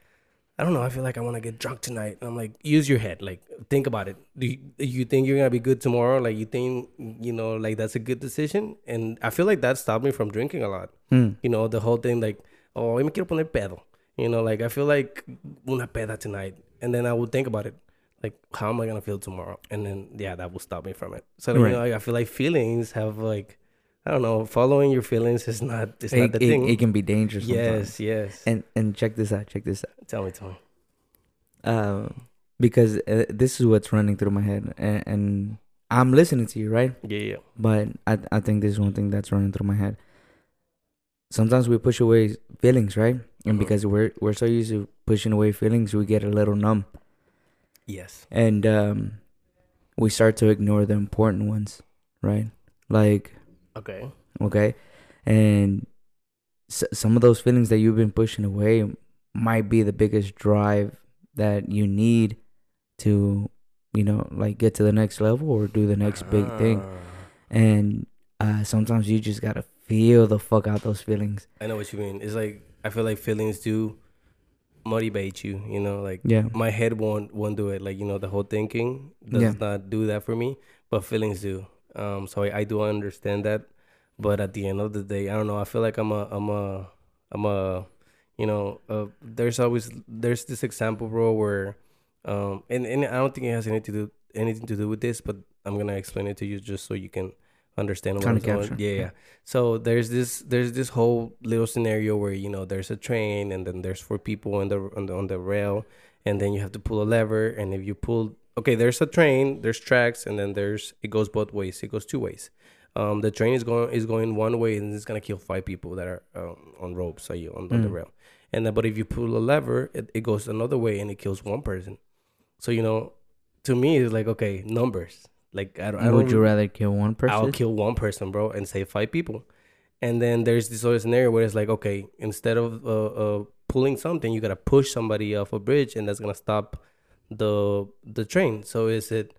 I don't know. I feel like I want to get drunk tonight. And I'm like, use your head. Like, think about it. Do you, you think you're gonna be good tomorrow? Like, you think you know, like that's a good decision? And I feel like that stopped me from drinking a lot Hmm. you know, the whole thing like, oh, me quiero poner pedo. You know, like I feel like una peda tonight. And then I would think about it. Like, how am I gonna feel tomorrow? And then yeah, that will stop me from it. So Right. you know, like, I feel like feelings have like I don't know, following your feelings is not it's not It, the it, thing. it can be dangerous. sometimes. yes, yes. And and check this out. Check this out. tell me, tell me. Um, because uh, this is what's running through my head, and, and I'm listening to you, right? Yeah, yeah. But I I think this is one thing that's running through my head. Sometimes we push away feelings, right? And Mhm. because we're we're so used to pushing away feelings, we get a little numb, Yes. and um, we start to ignore the important ones, right? Like Okay. okay, and s- some of those feelings that you've been pushing away might be the biggest drive that you need to, you know, like get to the next level or do the next big thing. Ah. and uh, sometimes you just gotta feel the fuck out those feelings. I know what you mean. It's like I feel like feelings do motivate you, you know, like Yeah, my head won't won't do it. Like you know, the whole thinking does Yeah. not do that for me, but feelings do. Um, so I, I do understand that, but at the end of the day, I don't know. I feel like I'm a I'm a I'm a you know uh, there's always there's this example, bro, where um and and I don't think it has anything to do anything to do with this, but I'm gonna explain it to you just so you can understand what I'm going. capture, Yeah, yeah. yeah. So there's this there's this whole little scenario where you know there's a train and then there's four people on the on the on the rail and then you have to pull a lever and if you pull okay there's a train there's tracks and then there's it goes both ways it goes two ways um the train is going is going one way and it's gonna kill five people that are um, on ropes so you on, on the Mm. rail and then but if you pull a lever it, it goes another way and it kills one person so you know to me it's like okay numbers like i don't, I don't would you rather kill one person? I'll kill one person, bro, and save five people. And then there's this other scenario where it's like, okay, instead of uh, uh, pulling something, you gotta push somebody off a bridge, and that's gonna stop the the train. So is it?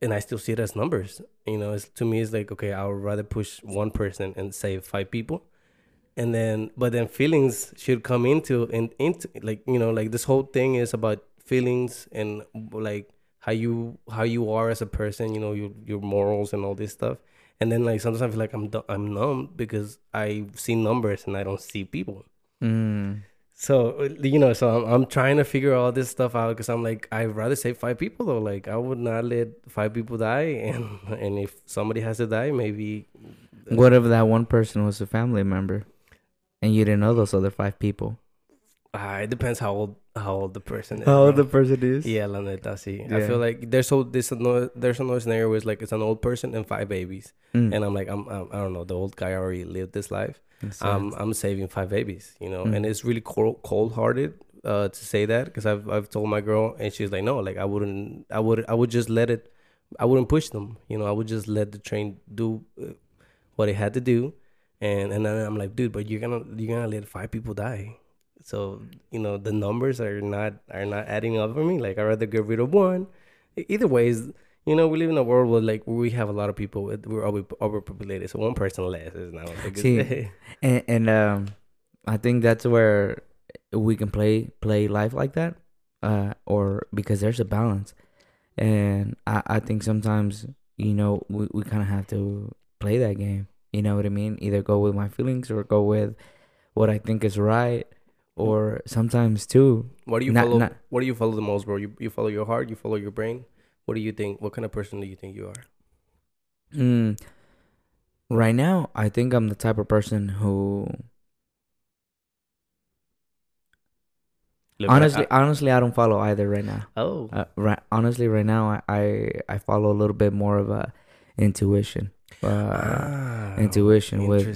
And I still see it as numbers. You know, it's to me, it's like, okay, I would rather push one person and save five people. And then, but then feelings should come into and into like you know, like this whole thing is about feelings and like how you how you are as a person, you know, your your morals and all this stuff. And then like sometimes I feel like I'm I'm numb because I see numbers and I don't see people. Mm. So uh, you know, so I'm I'm trying to figure all this stuff out because I'm like I'd rather save five people though. Like I would not let five people die, and and if somebody has to die, maybe. What if that one person was a family member, and you didn't know those other five people? Uh, it depends how old how old the person is. How old bro. the person is? Yeah, la neta, sí. I feel like there's so this another there's another scenario where it's like it's an old person and five babies, Mm. and I'm like I'm, I'm I don't know the old guy already lived this life. That's I'm sad. I'm saving five babies, you know, Mm. and it's really cold cold hearted uh to say that because I've I've told my girl and she's like no like I wouldn't I would I would just let it I wouldn't push them you know I would just let the train do uh, what it had to do and and then I'm like dude but you're gonna you're gonna let five people die so you know the numbers are not are not adding up for me like I'd rather get rid of one either ways you know we live in a world where like we have a lot of people with- we're over overpopulated so one person less is not a good See, thing. and, and um, I think that's where we can play play life like that, uh, or because there's a balance, and I I think sometimes you know we we kind of have to play that game. You know what I mean? Either go with my feelings or go with what I think is right, or sometimes too. What do you Not- follow? not- what do you follow the most, bro? You you follow your heart. You follow your brain. What do you think? What kind of person do you think you are? Mm, right now, I think I'm the type of person who Look, honestly, I- honestly, I don't follow either right now. oh, Uh, right, honestly, right now, I, I I follow a little bit more of a intuition. Uh, Ah, intuition with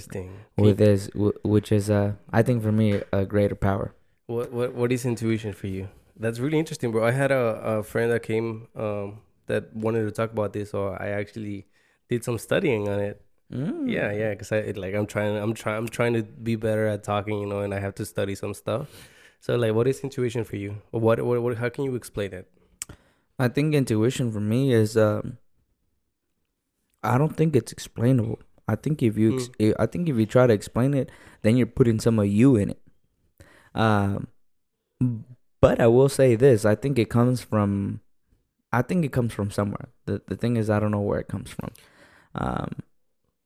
with this, which is uh, I think for me a greater power. what what what is intuition for you? That's really interesting, bro. I had a, a friend that came um that wanted to talk about this, so I actually did some studying on it. Mm. Yeah, yeah, because I it, like I'm trying I'm trying I'm trying to be better at talking, you know, and I have to study some stuff. So like, what is intuition for you? What what, what how can you explain it? I think intuition for me is um I don't think it's explainable. I think if you ex- Hmm. I think if you try to explain it, then you're putting some of you in it. Um but I will say this, I think it comes from I think it comes from somewhere. The the thing is I don't know where it comes from. Um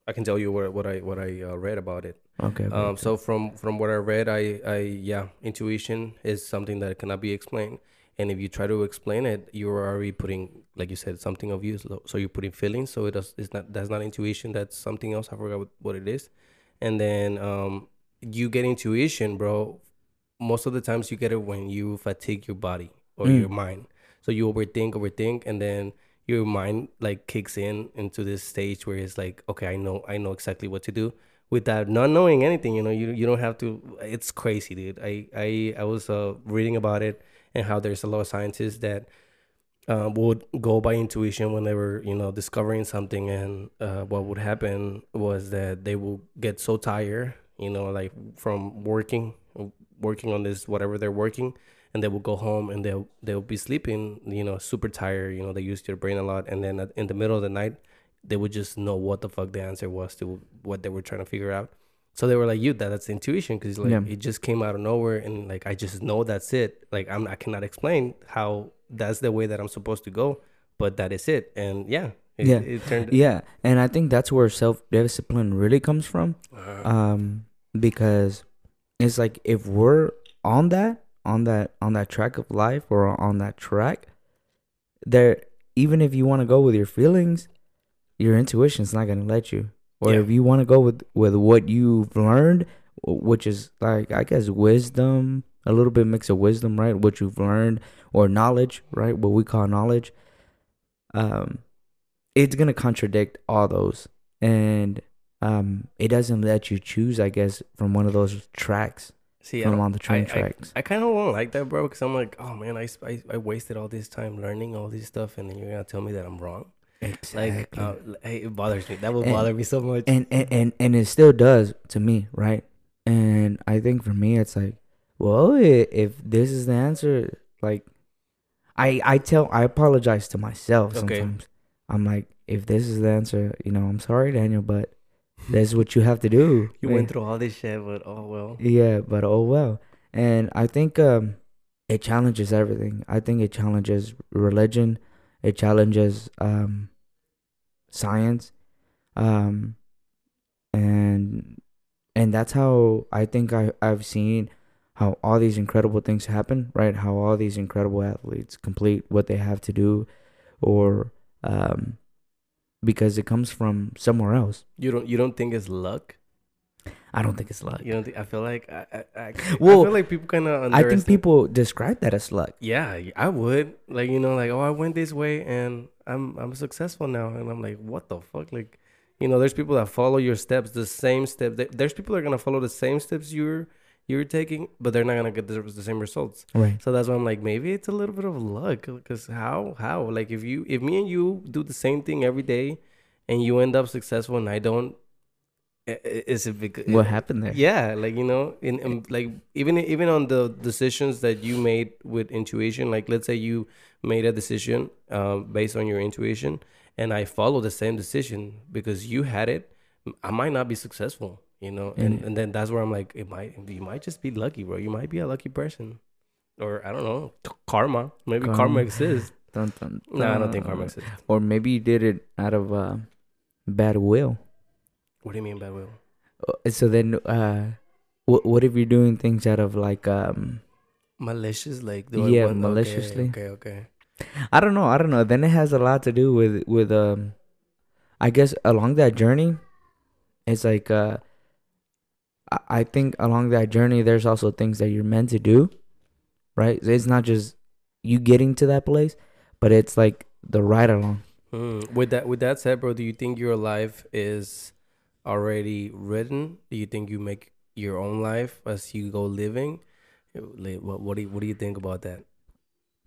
I can tell you what what I what I uh, read about it. okay. Um, okay. so from from what I read, I I yeah, intuition is something that cannot be explained, and if you try to explain it, you're already putting, like you said, something of you. So you're putting feelings. So it does. It's not. That's not intuition. That's something else. I forgot what, what it is. And then um, you get intuition, bro. Most of the times you get it when you fatigue your body or Mm. your mind. So you overthink, overthink, and then your mind like kicks in into this stage where it's like, okay, I know, I know exactly what to do without not knowing anything. You know, you you don't have to. It's crazy, dude. I I I was uh, reading about it and how there's a lot of scientists that uh, would go by intuition when they were you know discovering something, and uh, what would happen was that they will get so tired, you know, like from working working on this whatever they're working and they will go home and they'll they'll be sleeping you know super tired. You know they use their brain a lot. And then in the middle of the night they would just know what the fuck the answer was to what they were trying to figure out so they were like you that that's intuition because like Yeah. it just came out of nowhere and like i just know that's it like i'm i cannot explain how that's the way that i'm supposed to go but that is it and yeah it, Yeah. it turned yeah, and I think that's where self discipline really comes from. uh, um because it's like if we're on that on that on that track of life or on that track there even if you want to go with your feelings your intuition's not going to let you or Yeah. if you want to go with with what you've learned which is like i guess wisdom a little bit mix of wisdom right what you've learned or knowledge right what we call knowledge um it's going to contradict all those and um it doesn't let you choose i guess from one of those tracks see I from on the train I- I- tracks I kind of don't like that, bro, because I'm like, oh man, I, I I wasted all this time learning all this stuff, and then you're gonna tell me that I'm wrong. Exactly Like, uh, it bothers me. That would And- bother me so much. and, and and and it still does to me right and i think for me it's like well if this is the answer like i i tell i apologize to myself Okay. sometimes i'm like if this is the answer you know i'm sorry daniel but that's what you have to do you Yeah. went through all this shit, but oh well. Yeah, but oh well. And I think um it challenges everything. I think it challenges religion, it challenges um science. Um and and that's how I think I I've seen how all these incredible things happen, right? How all these incredible athletes complete what they have to do or um because it comes from somewhere else. You don't you don't think it's luck? I don't think it's luck. You don't think? I feel like I I, I, Well, I feel like people kind of. I think people describe that as luck. Yeah, I would like you know like oh I went this way and I'm I'm successful now and I'm like what the fuck like you know there's people that follow your steps the same There- there's people that are gonna follow the same steps you're you're taking but they're not gonna get the, the same results Right. so that's why I'm like maybe it's a little bit of luck because how how like if you if me and you do the same thing every day and you end up successful and I don't is it because What happened there? yeah like you know in, in like even even on the decisions that you made with intuition like let's say you made a decision um, based on your intuition and i follow the same decision because you had it i might not be successful you know and, Mm. and then that's where i'm like it might you might just be lucky bro you might be a lucky person or i don't know karma maybe karma, Karma. exists Dun, dun, no i don't think karma exists Or maybe you did it out of uh, bad will. What do you mean by will Uh, So then, uh, what what if you're doing things out of like um, malicious like Yeah, okay, maliciously. okay okay I don't know, I don't know. Then it has a lot to do with with um, I guess along that journey, it's like uh, I I think along that journey there's also things that you're meant to do, right? It's not just you getting to that place, but it's like the ride along. Mm. With that with that said, bro, do you think your life is already written? Do you think you make your own life as you go living? What what do you, what do you think about that?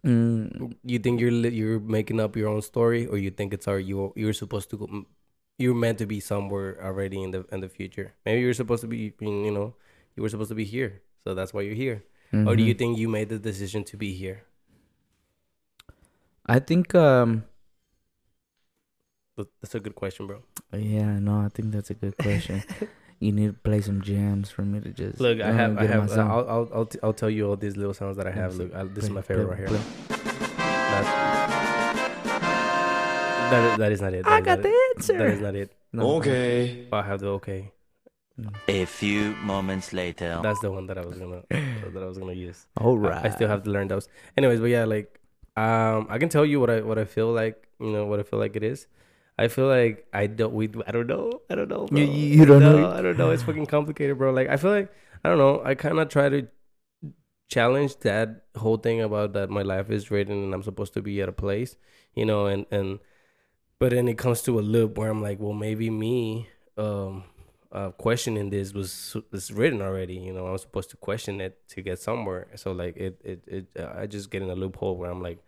Mm, You think you're you're making up your own story, or you think it's already you you're supposed to go, you're meant to be somewhere already in the in the future? Maybe you're supposed to be you know you were supposed to be here, so that's why you're here. Or do you mhm. think you made the decision to be here? I think um That's a good question, bro. yeah, no, I think that's a good question. you need to play some jams for me to just Look, I uh, have, I get my have. zone. I'll, I'll, I'll, t- I'll tell you all these little sounds that I have. Look, I, this is my favorite play- right here. play. That, that, is, that is not it. That I got the it. answer. That is not it. No, Okay. I have the okay. no. A few moments later. That's the one that I was gonna that I was gonna use. All I- right. I, still have to learn those. Anyways, but yeah, like um, I can tell you what I what I feel like. You know what I feel like it is. I feel like I don't. We I don't know. I don't know. Bro. You- you- don't No, know? I don't know. It's fucking complicated, bro. Like I feel like I don't know. I kind of try to challenge that whole thing about that my life is written and I'm supposed to be at a place, you know, and and but then it comes to a loop where I'm like, well, maybe me um uh questioning this was was written already, you know. I'm supposed to question it to get somewhere. So like it it it I just get in a loophole where I'm like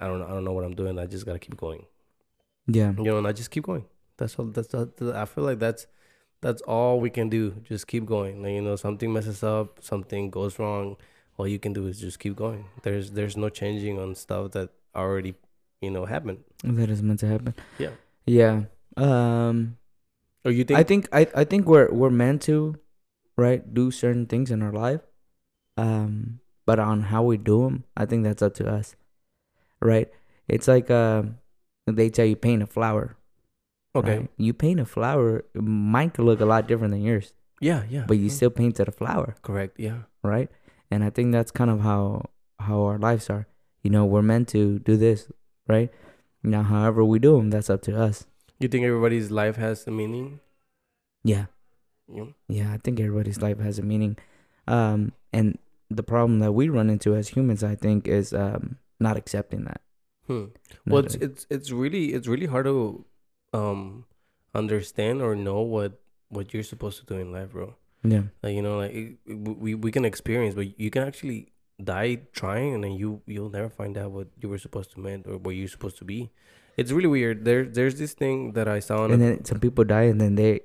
I don't know, I don't know what I'm doing. I just got to keep going. Yeah. You know, and I just keep going. That's all that's all, I feel like that's that's all we can do. Just keep going. Like, you know, something messes up, something goes wrong, all you can do is just keep going. There's there's no changing on stuff that already, you know, happened. That is meant to happen. Yeah. Yeah. Um Or you think I think I, I think we're we're meant to, right, do certain things in our life. Um, but on how we do them, I think that's up to us, right? It's like um, they tell you paint a flower. Okay. right? You paint a flower, mine could look a lot different than yours, Yeah, yeah. but you Mm. still painted a flower, correct. Yeah. right? And I think that's kind of how how our lives are. You know, we're meant to do this, right? Now, however we do them, that's up to us. You think everybody's life has a meaning? Yeah. Know? Yeah, I think everybody's life has a meaning. Um, and the problem that we run into as humans, I think, is um, not accepting that. Hmm. Well, it's, it's it's really it's really hard to um understand or know what what you're supposed to do in life, bro. yeah, Like you know, like it, it- we we can experience, but you can actually die trying, and then you you'll never find out what you were supposed to meant or what you're supposed to be. It's really weird. There there's this thing that I saw on and a, then some people die, and then they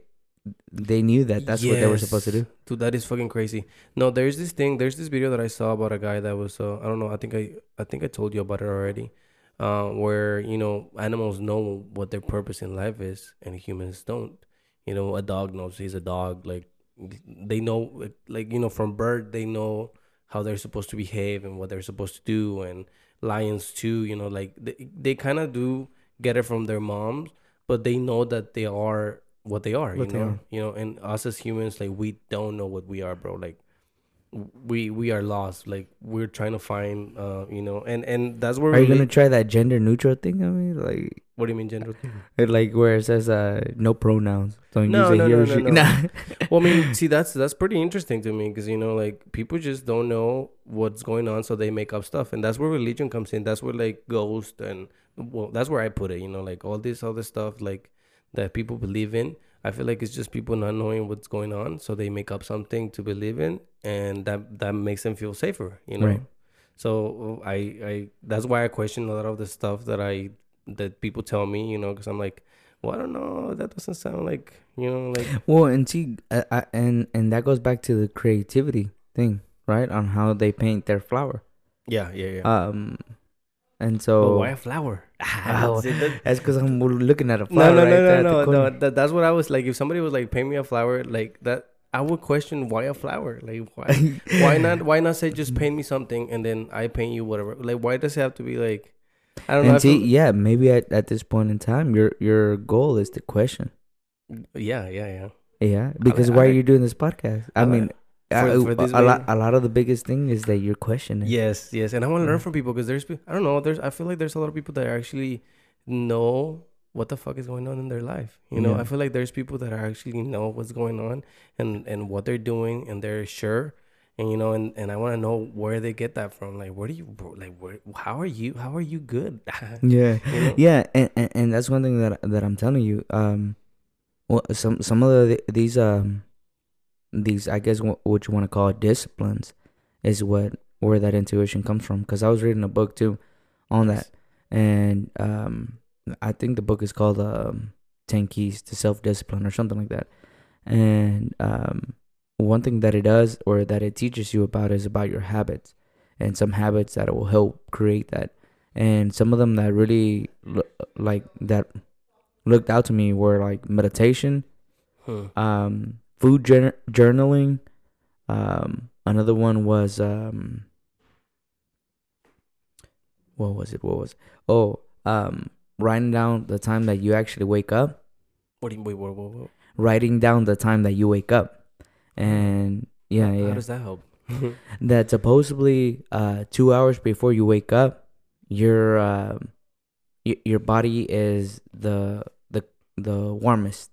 they knew that that's what they were supposed to do. Dude, that is fucking crazy. No, there's this thing. There's this video that I saw about a guy that was. Uh, I don't know. I think I. I think I told you about it already. Uh, where you know animals know what their purpose in life is, and humans don't. You know, a dog knows he's a dog. Like they know, like you know, from birth they know how they're supposed to behave and what they're supposed to do. And lions too. You know, like they they kind of do get it from their moms, but they know that they are what they are. What you know, are. you know, and us as humans, like we don't know what we are, bro. Like we we are lost. Like we're trying to find, uh, you know, and and that's where Are you gonna try that gender neutral thing? I mean, like, What do you mean gender thing? it, like where it says uh no pronouns. Don't No, no, no, or no, she. no. Well, I mean, see, that's that's pretty interesting to me because you know, like people just don't know what's going on, so they make up stuff, and that's where religion comes in. That's where like ghost and well, that's where I put it. You know, like all this other stuff like that people believe in. I feel like it's just people not knowing what's going on, so they make up something to believe in, and that that makes them feel safer. You know. Right. So I I that's why I question a lot of the stuff that I that people tell me. You know, because I'm like, well, I don't know. That doesn't sound like you know like. Well, and see, uh, and and that goes back to the creativity thing, right? On how they paint their flower. Yeah, yeah, yeah. Um, and But so why a flower? Ah, that's because I'm looking at a flower no, right no, there no, no, corner. no. That, that's what I was like. If somebody was like, "Paint me a flower," like that, I would question why a flower. Like, why? why not? Why not say just paint me something and then I paint you whatever? Like, why does it have to be like? I don't know. See, feel- yeah, maybe at, at this point in time, your your goal is to question. yeah, yeah, yeah. Yeah, because I why are you doing this podcast? I, I mean, for- I- for a lot a lot of the biggest thing is that you're questioning. Yes, yes, and I want to Yeah. learn from people because there's I don't know there's I feel like there's a lot of people that actually know what the fuck is going on in their life. You know, Yeah. I feel like there's people that are actually know what's going on and and what they're doing and they're sure and you know, and, and I want to know where they get that from. Like, where do you like where? How are you? How are you good? Yeah, You know? yeah, and, and and that's one thing that that I'm telling you. Um, well, some some of the these um these I guess what, you want to call disciplines is what where that intuition comes from. Because I was reading a book too on that, and um, I think the book is called um, Ten Keys to Self Discipline or something like that. And um, one thing that it does or that it teaches you about is about your habits and some habits that will help create that and some of them that really like that looked out to me were like meditation Hmm. um food jour- journaling um another one was um what was it what was it? oh um writing down the time that you actually wake up What do you wait? What, what, what? writing down the time that you wake up and yeah yeah. How does that help? that supposedly uh two hours before you wake up your um y- your body is the the the warmest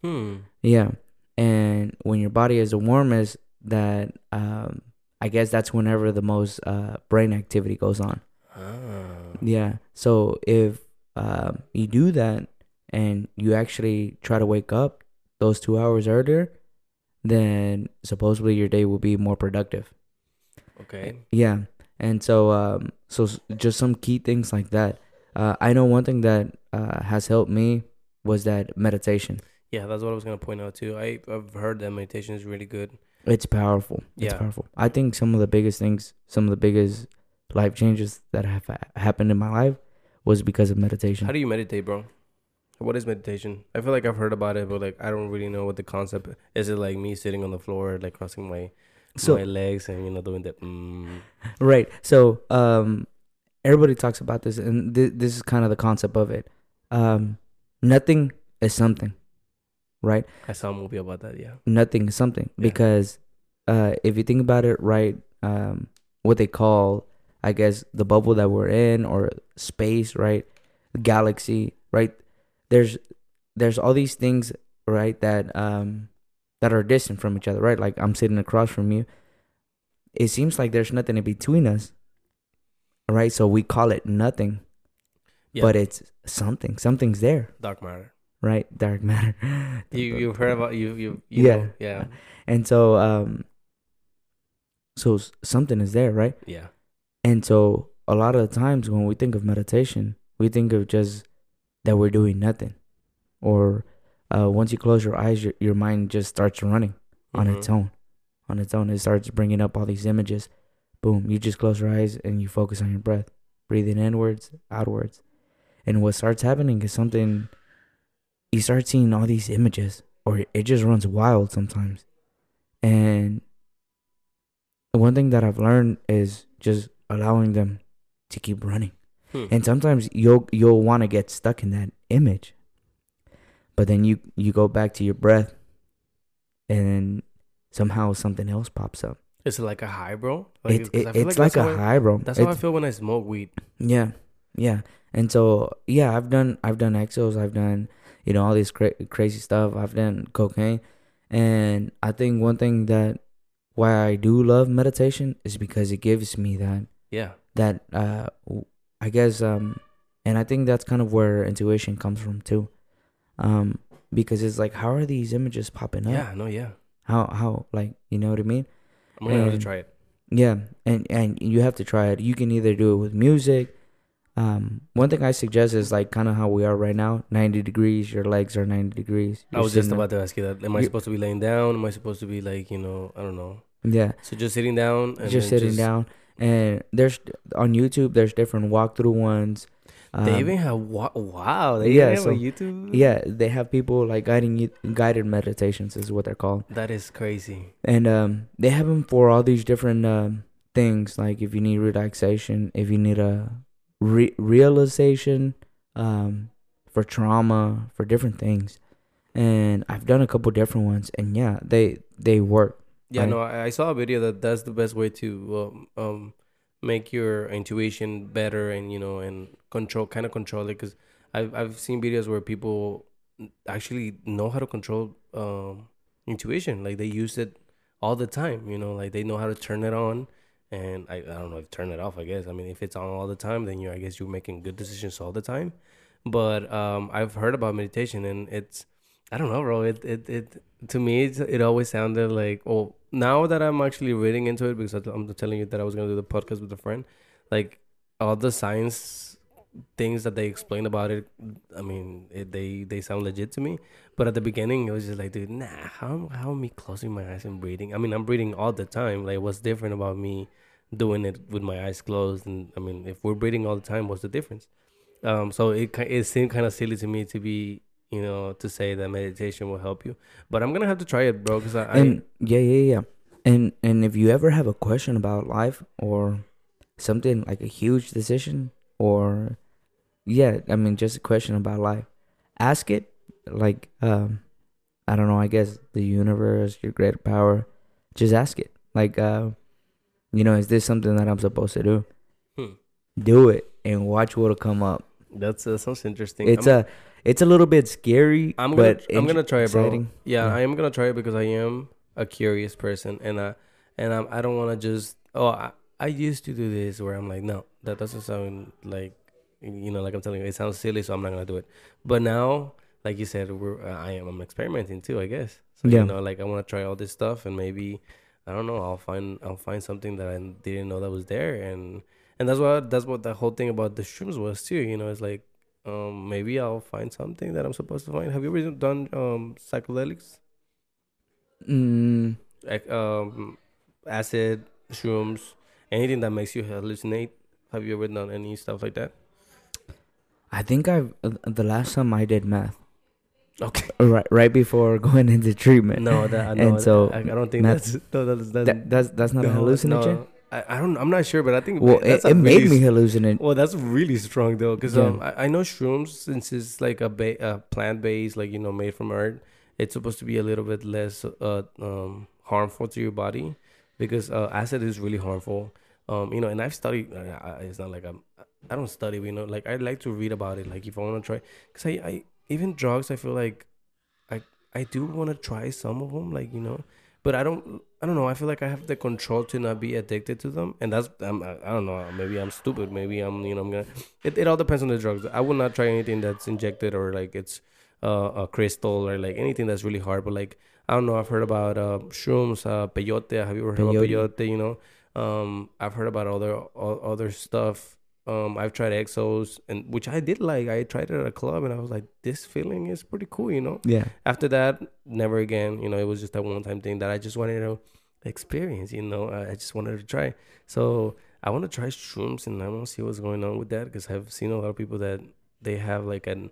hmm. yeah and when your body is the warmest that um i guess that's whenever the most uh brain activity goes on Ah. yeah so if um you do that and you actually try to wake up those two hours earlier then supposedly your day will be more productive Okay. yeah, and so um, so just some key things like that. Uh, I know one thing that uh has helped me was that meditation. Yeah, that's what I was gonna point out too. I I've heard that meditation is really good. It's powerful. It's Yeah. powerful. I think some of the biggest things, some of the biggest life changes that have happened in my life was because of meditation. How do you meditate, bro? What is meditation? I feel like I've heard about it, but like I don't really know what the concept is. It like me sitting on the floor, like crossing my so my legs and you know doing that. Mm, right. So um, everybody talks about this, and th- this is kind of the concept of it. Um, nothing is something, right? I saw a movie about that. Yeah. nothing is something Yeah. because uh, if you think about it right um, what they call i guess the bubble that we're in or space right galaxy right there's there's all these things right that um that are distant from each other right like i'm sitting across from you it seems like there's nothing in between us right so we call it nothing Yeah. but it's something something's there dark matter. Right? Dark matter. You you've heard about you you, you Yeah. know, yeah. And so um so something is there right? Yeah. And so a lot of the times when we think of meditation we think of just that we're doing nothing. Or uh, once you close your eyes your, your mind just starts running on its Mhm. own on its own. It starts bringing up all these images. Boom you just close your eyes and you focus on your breath breathing inwards outwards. And what starts happening is something you start seeing all these images or it just runs wild sometimes and one thing that i've learned is just allowing them to keep running Hmm. and sometimes you'll you'll want to get stuck in that image but then you you go back to your breath and somehow something else pops up Is it like a high, bro? it, 'cause it, I feel it's like, that's a how high bro That's how I feel when I smoke weed. yeah yeah and so yeah i've done i've done exos i've done you know all this cra- crazy stuff i've done cocaine and i think one thing that why i do love meditation is because it gives me that Yeah. that uh I guess um and I think that's kind of where intuition comes from too. Um because it's like how are these images popping up? Yeah. No. Yeah. How how like you know what I mean? I'm gonna have to try it. Yeah. And and you have to try it. You can either do it with music. Um one thing I suggest is like kind of how we are right now, 90 degrees, your legs are 90 degrees. I was just about to ask you that. Am I you- supposed to be laying down? Am I supposed to be like you know? I don't know. Yeah. So just sitting down and just sitting down and there's on YouTube there's different walkthrough ones. They Um, even have wa- wow. They yeah, even have so- a YouTube. Yeah, they have people like guiding you, guided meditations is what they're called, That is crazy. and um, they have them for all these different um, things. Like if you need relaxation, if you need a re- realization, um, for trauma, for different things, and I've done a couple different ones, and yeah, they they work. Yeah. Right. No. I, I saw a video that that's the best way to um, um make your intuition better and you know and control kind of control it because I've I've seen videos where people actually know how to control um intuition like they use it all the time. You know, like they know how to turn it on, and I, I don't know if turn it off. I guess I mean if it's on all the time, then you I guess you're making good decisions all the time. But um, I've heard about meditation, and it's I don't know, bro. It it it to me it, always sounded like oh now that I'm actually reading into it because I'm telling you that I was gonna do the podcast with a friend, like all the science things that they explain about it i mean it, they they sound legit to me. But at the beginning it was just like dude nah how, how am me closing my eyes and breathing? I mean i'm breathing all the time. Like what's different about me doing it with my eyes closed? And i mean if we're breathing all the time what's the difference? Um so it, it seemed kind of silly to me to be you know to say that meditation will help you. But i'm gonna have to try it bro because I, I and yeah yeah yeah. And and if you ever have a question about life or something like a huge decision or yeah i mean just a question about life ask it like um i don't know i guess the universe your greater power just ask it like uh you know is this something that i'm supposed to do Hmm. do it and watch what'll come up that's uh, sounds interesting it's I'm- a it's a little bit scary I'm gonna but I'm gonna try it, bro. Yeah, Yeah. I am gonna try it because I am a curious person, and I and I'm, I don't want to just oh I, I used to do this where I'm like no that doesn't sound like you know like I'm telling you it sounds silly, so I'm not gonna do it. But now, like you said, we're uh, I am I'm experimenting too, I guess. So Yeah. you know, like I want to try all this stuff, and maybe I don't know, I'll find I'll find something that I didn't know that was there, and and that's what that's what the whole thing about the shrooms was too. You know, it's like um maybe I'll find something that I'm supposed to find. Have you ever done um psychedelics? mm, Like um acid, shrooms, anything that makes you hallucinate? Have you ever done any stuff like that? I think i've uh, the last time i did meth Okay. right right before going into treatment No, that I know. And so, I, I don't think that's- that's no, that's that's, that, that's that's not a hallucinogen no. I, I don't. I'm not sure, but I think well that's it, a it made really me hallucinate Well, that's really strong though, because Yeah. um, I, I know shrooms since it's like a ba- uh, plant based, like you know, made from earth. It's supposed to be a little bit less uh um harmful to your body, because uh, acid is really harmful. Um, you know, and I've studied. Uh, it's not like I'm. I don't study, you know, like I like to read about it. Like if I want to try, because I, I even drugs, I feel like I I do want to try some of them, like you know, but I don't. I don't know. I feel like I have the control to not be addicted to them, and that's I'm, I I don't know. Maybe I'm stupid. Maybe I'm you know I'm gonna. It, it all depends on the drugs. I would not try anything that's injected or like it's uh, a crystal or like anything that's really hard. But like I don't know. I've heard about uh, shrooms, uh, peyote. Have you ever heard Peyote. about peyote? You know, um, I've heard about other other stuff. Um, I've tried exos, and which I did like. I tried it at a club, and I was like, this feeling is pretty cool. You know yeah after that, never again. You know, it was just that one time thing that I just wanted to experience. You know, I I just wanted to try. So I want to try shrooms, and I want to see what's going on with that because I've seen a lot of people that they have like an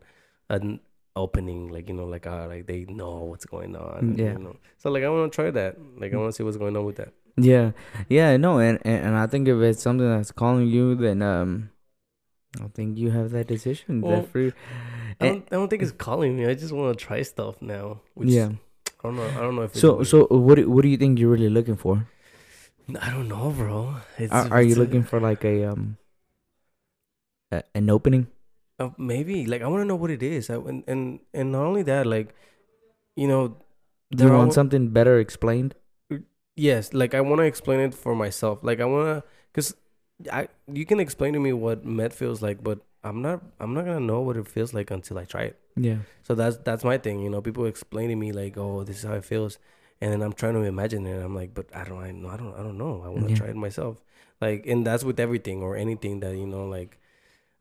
an opening, like you know, like uh, like they know what's going on. Yeah. You know? So like I want to try that. Like I want to see what's going on with that. Yeah, yeah, no, and, and and I think if it's something that's calling you, then um, I think you have that decision. Well, that free. I don't, I don't think it's calling me. I just want to try stuff now. Which yeah. I don't know. I don't know if it's So so what do, what do you think you're really looking for? I don't know, bro. It's, Are, are you it's a- looking for like a um, a, an opening? Uh, maybe like I want to know what it is, I, and and and not only that, like you know, Do you want are- something better explained? Yes, like I want to explain it for myself. Like I want to, cause I you can explain to me what med feels like, but I'm not I'm not gonna know what it feels like until I try it. Yeah. So that's that's my thing. You know, people explain to me like, oh, this is how it feels, and then I'm trying to imagine it. I'm like, but I don't, I know, I don't, I don't know. I want to Yeah. try it myself. Like, and that's with everything or anything that you know, like,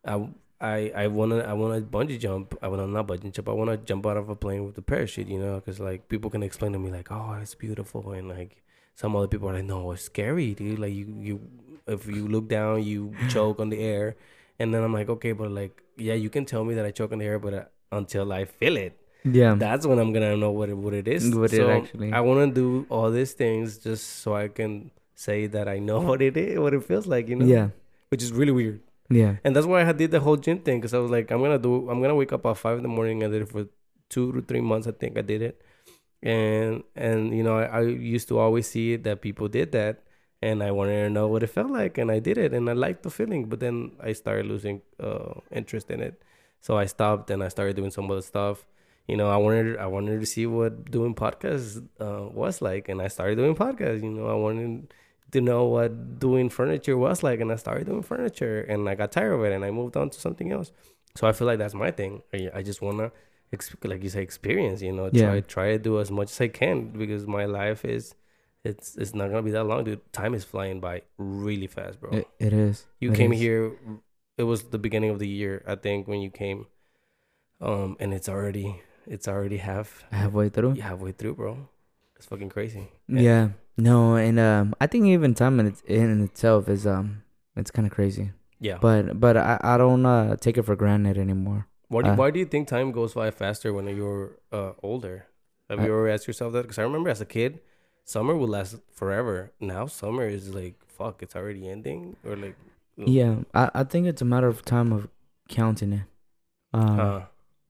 I. I, I wanna I wanna bungee jump uh, I wanna not bungee jump I wanna jump out of a plane with a parachute you know because like people can explain to me like oh it's beautiful and like some other people are like no it's scary dude like you you if you look down you choke on the air and then I'm like okay but like yeah you can tell me that I choke on the air but uh, until I feel it Yeah. that's when I'm gonna know what it, what it is. What it actually- I want to do all these things just so I can say that I know what it is, what it feels like, you know. Yeah. Which is really weird, Yeah. and that's why I did the whole gym thing because I was like, I'm gonna do, I'm gonna wake up at five in the morning. I did it for two to three months. I think I did it, and and you know I, I used to always see that people did that. And I wanted to know what it felt like, and I did it, and I liked the feeling. But then I started losing uh, interest in it, so I stopped and I started doing some other stuff you know, I wanted I wanted to see what doing podcasts uh, was like, and I started doing podcasts. You know, I wanted to know what doing furniture was like, and I started doing furniture, and I got tired of it, and I moved on to something else. So I feel like that's my thing. I, I just wanna, ex- like you say, experience. You know, Yeah. try try to do as much as I can because my life is, it's it's not gonna be that long, dude. Time is flying by really fast, bro. It, it is. You It came is. here. It was the beginning of the year, I think, when you came. Um, and it's already it's already half halfway through. halfway through, bro. It's fucking crazy. Yeah. No, and um, I think even time in, in itself is um, it's kind of crazy. Yeah. But but I, I don't uh take it for granted anymore. Why do uh, why do you think time goes by faster when you're uh, older? Have I- you ever asked yourself that? Because I remember as a kid, summer would last forever. Now summer is like fuck. It's already ending, or like Yeah, I, I think it's a matter of time of counting it. Um, uh,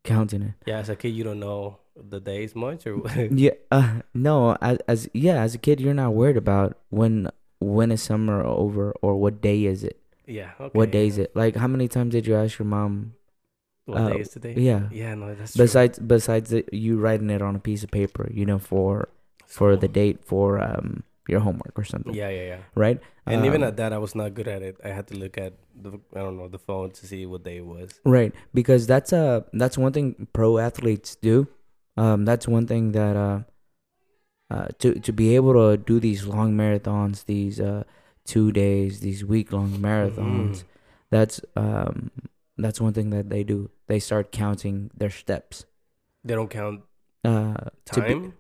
counting it. yeah. As a kid, you don't know the days much, or Yeah. Uh, no. As, as yeah, as a kid, you're not worried about when when is summer over or what day is it. yeah. Okay, What day is it? Like, how many times did you ask your mom? What uh, day is today? Yeah. Yeah. No, that's true. Besides besides the, you writing it on a piece of paper, you know, for for the date for um your homework or something. Yeah, yeah, yeah. Right. And even Um, at that, I was not good at it. I had to look at the I don't know the phone to see what day it was. Right, because that's a that's one thing pro athletes do. Um, that's one thing that uh, uh to to be able to do these long marathons, these uh two days, these week long marathons. Mhm. That's um that's one thing that they do. They start counting their steps. They don't count Uh, to be, time.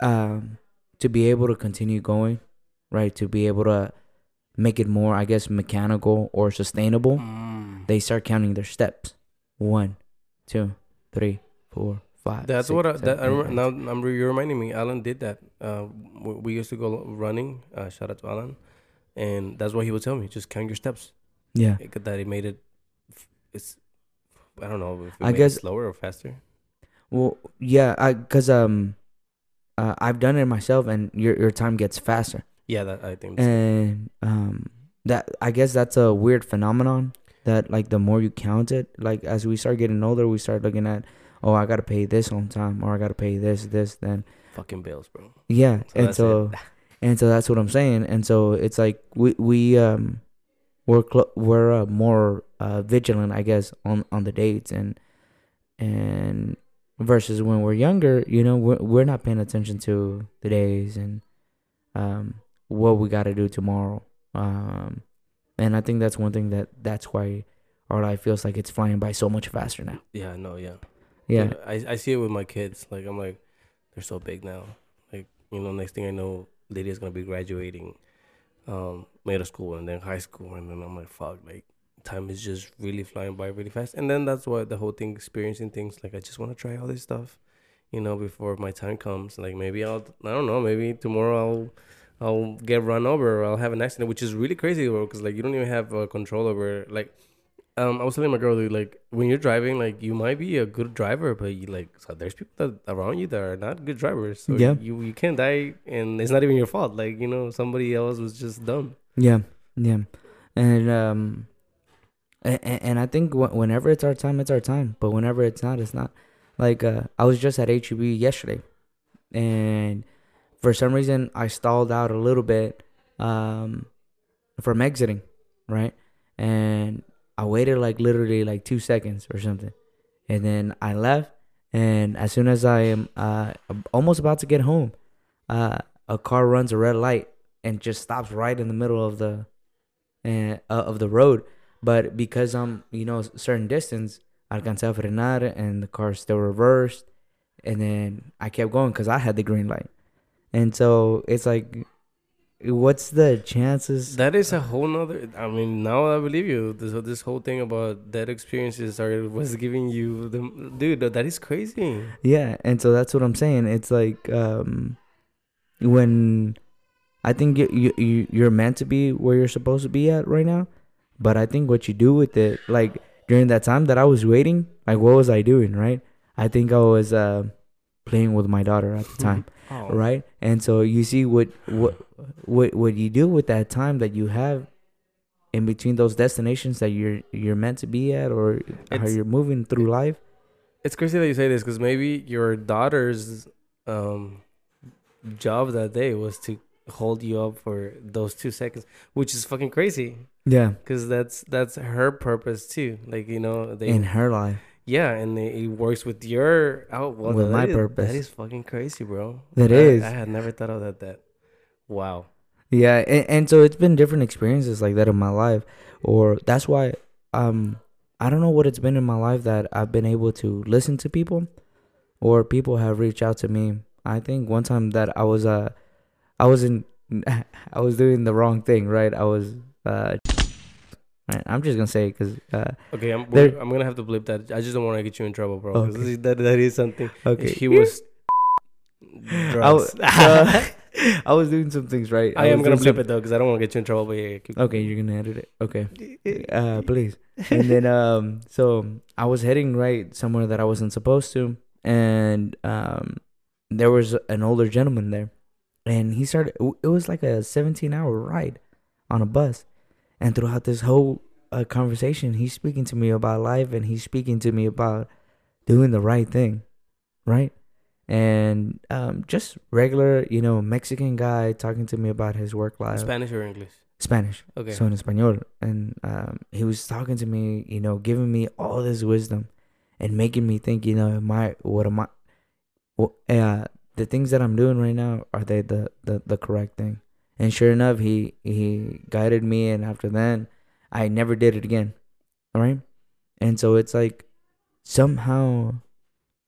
um to be able to continue going, right? To be able to make it more, I guess, mechanical or sustainable. Mm. they start counting their steps. One, two, three, four, five. That's six, what I, seven, that, I remember, now. You're reminding me. Alan did that. Uh, we, we used to go running. Uh, shout out to Alan, and that's what he would tell me. Just count your steps. Yeah, It, that it made it. It's. I don't know if I guess- slower or faster. well, yeah, I cause um, uh, I've done it myself, and your your time gets faster, Yeah, that I think. and um, that I guess that's a weird phenomenon. That like the more you count it, like as we start getting older, we start looking at, oh, I gotta pay this on time, or I gotta pay this, this, then Fucking bills, bro. yeah, So and so. and so that's what I'm saying. And so it's like we we um we're cl- we're uh, more uh, vigilant, I guess, on on the dates and and versus when we're younger, you know, we're we're not paying attention to the days and um what we got to do tomorrow. Um, and I think that's one thing that that's why our life feels like it's flying by so much faster now. Yeah, no, yeah. Yeah, Dude, I I see it with my kids. Like I'm like, they're so big now. Like you know, next thing I know, Lydia's gonna be graduating, um, middle school and then high school, and then I'm like, fuck, like time is just really flying by really fast. And then that's why the whole thing, experiencing things. Like I just want to try all this stuff, you know, before my time comes. Like maybe I'll, I don't know, maybe tomorrow I'll. I'll get run over or I'll have an accident, which is really crazy. Because like you don't even have uh, control over like um, I was telling my girl, dude, like when you're driving, like you might be a good driver, but you like so there's people that around you that are not good drivers. So Yeah. you you can't die, and it's not even your fault. Like you know, somebody else was just dumb. Yeah, yeah, and um, and, and I think whenever it's our time, it's our time. But whenever it's not, it's not. Like uh, I was just at HEB yesterday, and for some reason I stalled out a little bit um from exiting, right? And I waited like literally like two seconds or something, and then I left. And as soon as I am uh almost about to get home, uh, a car runs a red light and just stops right in the middle of the uh, of the road. But because I'm, you know, a certain distance, alcancé a frenar and the car still reversed. And then I kept going because I had the green light. And so it's like, what's the chances? That is a whole nother. I mean, now I believe you. This this whole thing about that experiences are was giving you the dude. That is crazy. Yeah, and so that's what I'm saying. It's like um, when I think you, you you you're meant to be where you're supposed to be at right now, but I think what you do with it, like during that time that I was waiting, like what was I doing, right? I think I was uh, playing with my daughter at the time, Oh. right? And so you see what what what what you do with that time that you have in between those destinations that you're you're meant to be at or how you're moving through life. it's crazy that you say this because maybe your daughter's um job that day was to hold you up for those two seconds, which is fucking crazy Yeah. because that's that's her purpose too. Like you know, they In her life. yeah, and it, it works with your oh well, With my is- purpose. That is fucking crazy, bro. That I, is. I had never thought of that. That wow. Yeah, and, and so it's been different experiences like that in my life, or that's why um I don't know what it's been in my life that I've been able to listen to people, or people have reached out to me. I think one time that I was uh I was in I was doing the wrong thing, right? I was uh right, I'm just gonna say because uh Okay, I'm I'm gonna have to blip that. I just don't want to get you in trouble, bro. Okay. that that is something. okay He was. I was, drugs. I was doing some things right. I am gonna some- it though, because I don't want to get you in trouble. But yeah, keep Okay, you're gonna edit it. Okay. uh please and then um so i was heading right somewhere that i wasn't supposed to and um there was an older gentleman there and he started it was like a 17 hour ride on a bus. And throughout this whole uh, conversation he's speaking to me about life and he's speaking to me about doing the right thing right? And um just regular you know mexican guy talking to me about his work life. Spanish or English. spanish. Okay. so in español. And um, he was talking to me you know giving me all this wisdom and making me think you know am i what am i well, uh, the things that i'm doing right now are they the, the the correct thing and sure enough he he guided me and after then i never did it again all right and so it's like somehow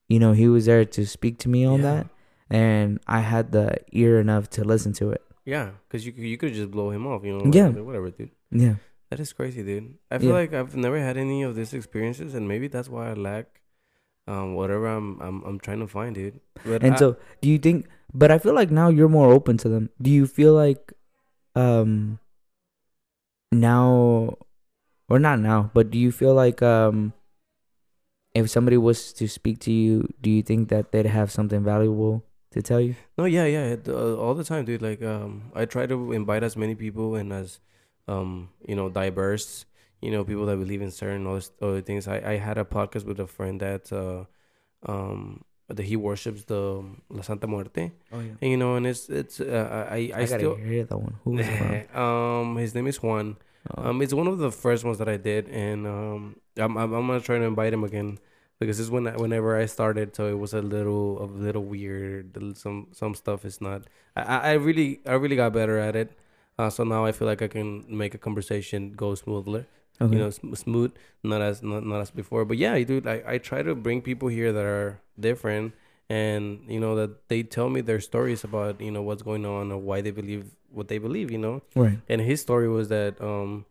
you know he was there to speak to me on Yeah. that and i had the ear enough to listen to it yeah, because you could- you could just blow him off, you know. Yeah. whatever, dude. yeah That is crazy, dude. I feel Yeah. like I've never had any of these experiences, and maybe that's why I lack um whatever I'm I'm I'm trying to find, dude. But And I- so, do you think? But I feel like now you're more open to them. Do you feel like, um, now, or not now, but do you feel like, um, if somebody was to speak to you, do you think that they'd have something valuable to tell you? No, yeah, yeah, it, uh, all the time, dude. Like, um, I try to invite as many people and as, um, you know, diverse, you know, people that believe in certain other, other things. I, I had a podcast with a friend that, uh, um, that he worships the La Santa Muerte, Oh yeah. and, you know, and it's it's uh, I I, I, still. hear that one. Who was it um, his name is Juan. Oh. Um, it's one of the first ones that I did, and um, I'm I'm, I'm gonna try to invite him again because this is when I, whenever I started, so it was a little a little weird. Some some stuff is not. I I really I really got better at it. Uh, so now I feel like I can make a conversation go smoothly. Okay. You know, sm- smooth, not as not, not as before. But yeah, dude, I I try to bring people here that are different, and you know that they tell me their stories about you know what's going on or why they believe what they believe. You know right. and his story was that um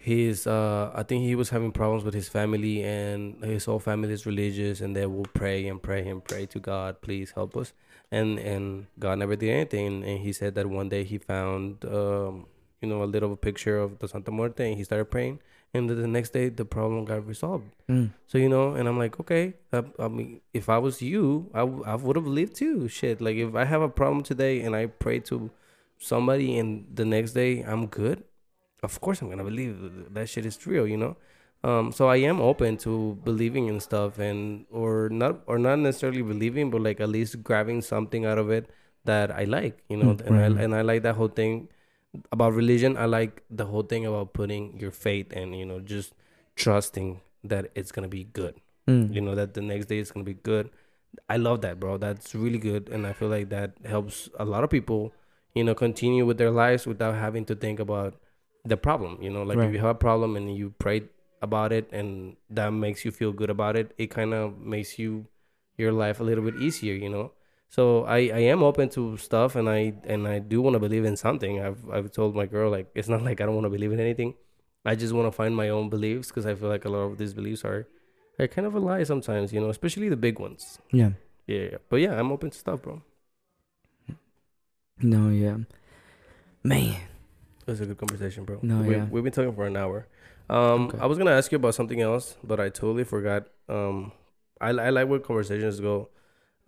his uh i think he was having problems with his family and his whole family is religious and they will pray and pray and pray to god please help us and and god never did anything and he said that one day he found um you know a little picture of the santa muerte and he started praying and the, the next day the problem got resolved Mm. so you know, and I'm like, okay. I, I mean, if I was you, I, w- I would have lived too. Shit, like if I have a problem today and I pray to somebody, and the next day I'm good, of course I'm gonna believe that shit is real. You know. Um, so I am open to believing in stuff and or not or not necessarily believing, but like at least grabbing something out of it that I like. You know, Mm, and right. I and I like that whole thing about religion. I like the whole thing about putting your faith and you know just trusting that it's gonna be good. Mm. You know that the next day is gonna be good. I love that, bro. That's really good, and I feel like that helps a lot of people. You know, continue with their lives without having to think about the problem. You know, like Right. if you have a problem and you pray about it, and that makes you feel good about it, it kind of makes you your life a little bit easier. You know. So I, I am open to stuff and I and I do want to believe in something. I've I've told my girl like it's not like I don't want to believe in anything. I just want to find my own beliefs because I feel like a lot of these beliefs are, are kind of a lie sometimes, you know, especially the big ones. Yeah. Yeah, yeah. But yeah, I'm open to stuff, bro. No. Yeah. Man. It was a good conversation, bro. No, we, yeah. We've been talking for an hour. Um, Okay. I was gonna ask you about something else, but I totally forgot. Um, I I like where conversations go,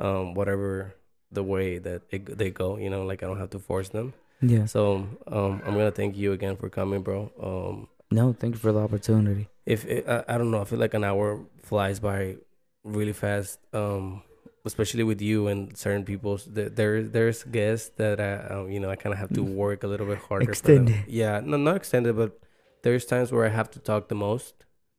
um, whatever the way that it, they go. You know, like I don't have to force them. Yeah. So um, I'm gonna thank you again for coming, bro. Um, No. Thank you for the opportunity. if it, I, I don't know, I feel like an hour flies by really fast. Um, especially with you and certain people. There, there's guests that I, you know, I kind of have to work a little bit harder. for them. Extended. Yeah, no, not extended, but there's times where I have to talk the most.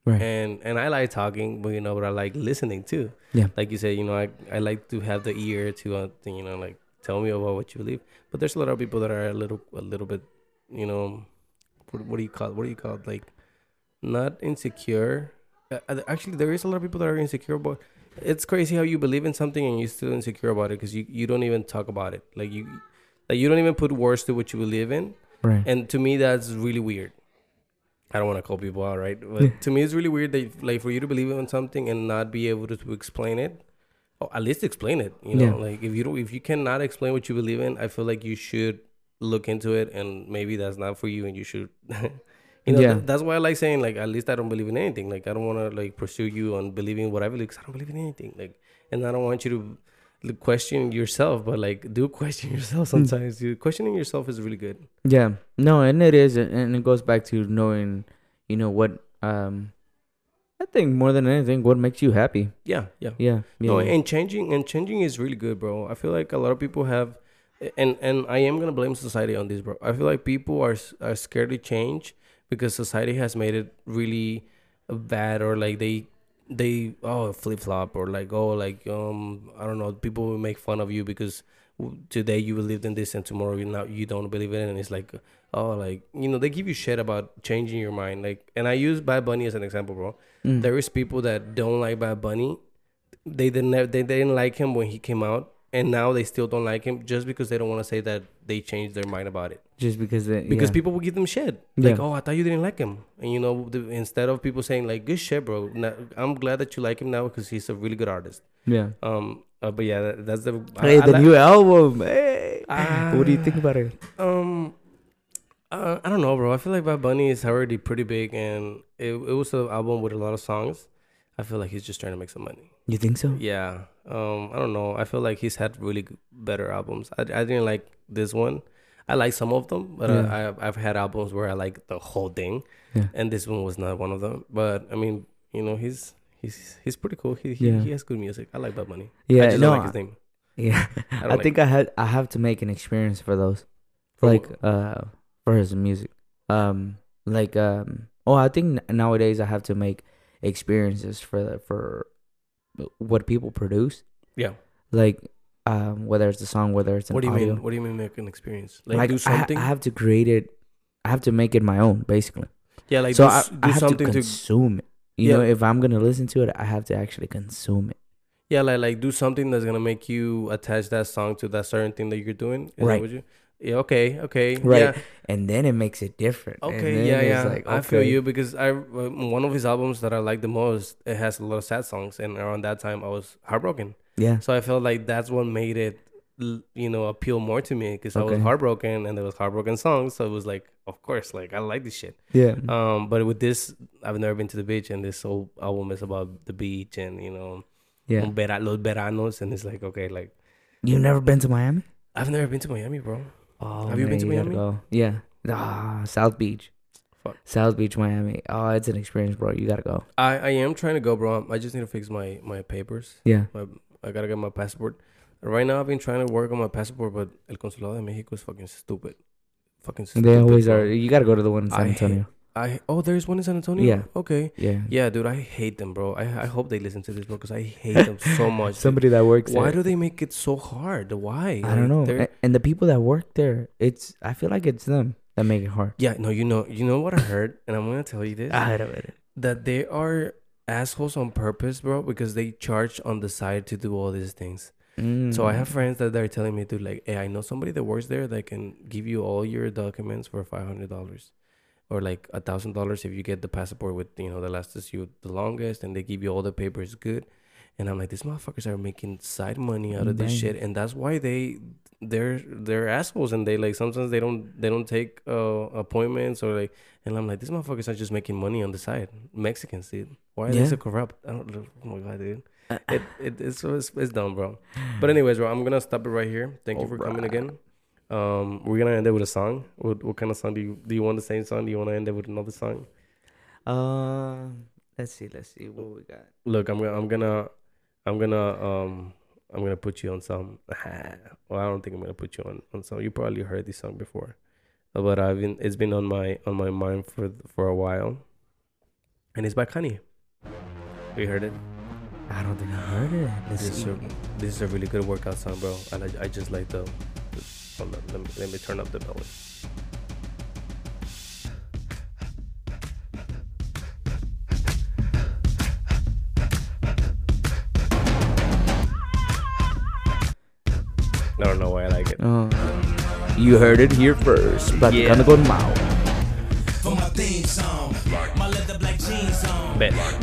Right. And and I like talking, but you know, but I like listening too. Yeah. Like you said, you know, I I like to have the ear to, uh, you know, like tell me about what you believe. But there's a lot of people that are a little a little bit, you know, what, what do you call it? What do you call it? Like not insecure. Uh, uh, actually, there is a lot of people that are insecure, but it's crazy how you believe in something and you're still insecure about it because you, you don't even talk about it. Like you, like you don't even put words to what you believe in. Right. And to me, that's really weird. I don't want to call people out, right? But to me, it's really weird that like for you to believe in something and not be able to, to explain it, or at least explain it. You know, Yeah. like if you don't, if you cannot explain what you believe in, I feel like you should look into it, and maybe that's not for you, and you should. you know, Yeah. th- that's why I like saying like at least I don't believe in anything. Like I don't want to like pursue you on believing what I believe because I don't believe in anything. Like, and I don't want you to question yourself, but like do question yourself Hmm. sometimes. You questioning yourself is really good. Yeah. No, and it is, and it goes back to knowing, you know, what. Um, I think more than anything, what makes you happy. Yeah, yeah. Yeah. yeah. No, and changing and changing is really good, bro. I feel like a lot of people have, and and I am gonna blame society on this, bro. I feel like people are are scared to change because society has made it really bad, or like they they oh flip flop, or like oh like um I don't know. People will make fun of you because today you believed in this and tomorrow you now you don't believe in it, and it's like oh like you know they give you shit about changing your mind. Like, and I use Bad Bunny as an example, bro Mm. there is people that don't like Bad Bunny. They didn't they didn't like him when he came out, and now they still don't like him just because they don't want to say that they changed their mind about it. Just because they, Because yeah. people will give them shit like, Yeah. "Oh, I thought you didn't like him," and you know, the, instead of people saying like, "Good shit, bro," na- I'm glad that you like him now because he's a really good artist. Yeah. Um, uh, but yeah, that, that's the Hey, I- I the like- new album. Hey. Ah. what do you think about it? Um, uh, I don't know, bro. I feel like Bad Bunny is already pretty big, and it it was an album with a lot of songs. I feel like he's just trying to make some money. You think so? Yeah. Um, I don't know. I feel like he's had really better albums. I, I didn't like this one. I like some of them, but Yeah. I, I've had albums where I like the whole thing, Yeah. and this one was not one of them. But I mean, you know, he's he's he's pretty cool. He he, Yeah. he has good music. I like Bad Bunny. Yeah. I just no. like his name. yeah. I I, like think I had. I have to make an experience for those. For like what? uh for his music um like um oh i think nowadays i have to make experiences for the, for what people produce Yeah. like um whether it's a song whether it's an What do you audio. mean? What do you mean make an experience? Like, like do I, ha- something? I have to create it i have to make it my own basically yeah, like so do, I, do I have to something to, consume it you Yeah. know if i'm gonna listen to it i have to actually consume it yeah, like like do something that's gonna make you attach that song to that certain thing that you're doing. Is Right. You? Yeah. Okay. Okay. Right. Yeah. and then it makes it different and Okay, yeah, it's yeah. like, I feel you because I um, one of his albums that I like the most. It has a lot of sad songs, and around that time I was heartbroken. Yeah So I felt like that's what made it, you know, appeal more to me because I was heartbroken and there was heartbroken songs. So it was like, of course, like I like this shit. yeah Um, but with this, I've never been to the beach, and this whole album is about the beach and you know, yeah vera- los veranos, and it's like okay, like you've never been to miami I've never been to Miami, bro. Oh, Have you been to gotta Miami? Go. Yeah. Ah, South Beach. Fuck. South Beach, Miami. Oh, it's an experience, bro. You gotta go. I I am trying to go, bro. I just need to fix my my papers. Yeah. My, I gotta get my passport. Right now, I've been trying to work on my passport, but El Consulado de Mexico is fucking stupid. Fucking stupid. They always are. You gotta go to the one in I San hate- Antonio. I oh, there's one in San Antonio. Yeah. Okay. Yeah. Yeah, dude, I hate them, bro. I I hope they listen to this, bro, because I hate them so much. dude. Somebody that works Why there. do they make it so hard? Why? I don't know. they're- And the people that work there, it's. I feel like it's them that make it hard. Yeah, no, you know, you know what I heard, and I'm gonna tell you this. Ah, I don't know. that they are assholes on purpose, bro, because they charge on the side to do all these things. So I have Mm. friends that they're telling me, dude, like, hey, I know somebody that works there that can give you all your documents for five hundred dollars, or like a thousand dollars if you get the passport with you know the lastest you the longest, and they give you all the papers good. And I'm like, these motherfuckers are making side money out of this shit, and that's why they they're they're assholes, and they like sometimes they don't they don't take uh, appointments or like, and I'm like, these motherfuckers are just making money on the side. Mexicans, dude, why are they so corrupt? I don't know. Oh my god, dude it, it it's, it's it's dumb, bro. But anyways, bro, I'm gonna stop it right here. Thank you for coming again. Um, we're gonna end it with a song. What what kind of song do you do? You want the same song? Do you want to end it with another song? Uh, let's see. Let's see what we got. Look, I'm gonna I'm gonna I'm gonna um I'm gonna put you on some. well, I don't think I'm gonna put you on on some. You probably heard this song before, but I've been it's been on my on my mind for for a while, and it's by Kanye. You heard it? I don't think I heard it. This is a, this is a really good workout song, bro. I I just like the. on, let, me, let me turn up the melody. You heard it here first. But Yeah. con Mao. For my theme song, my leather black jeans on, Bet. my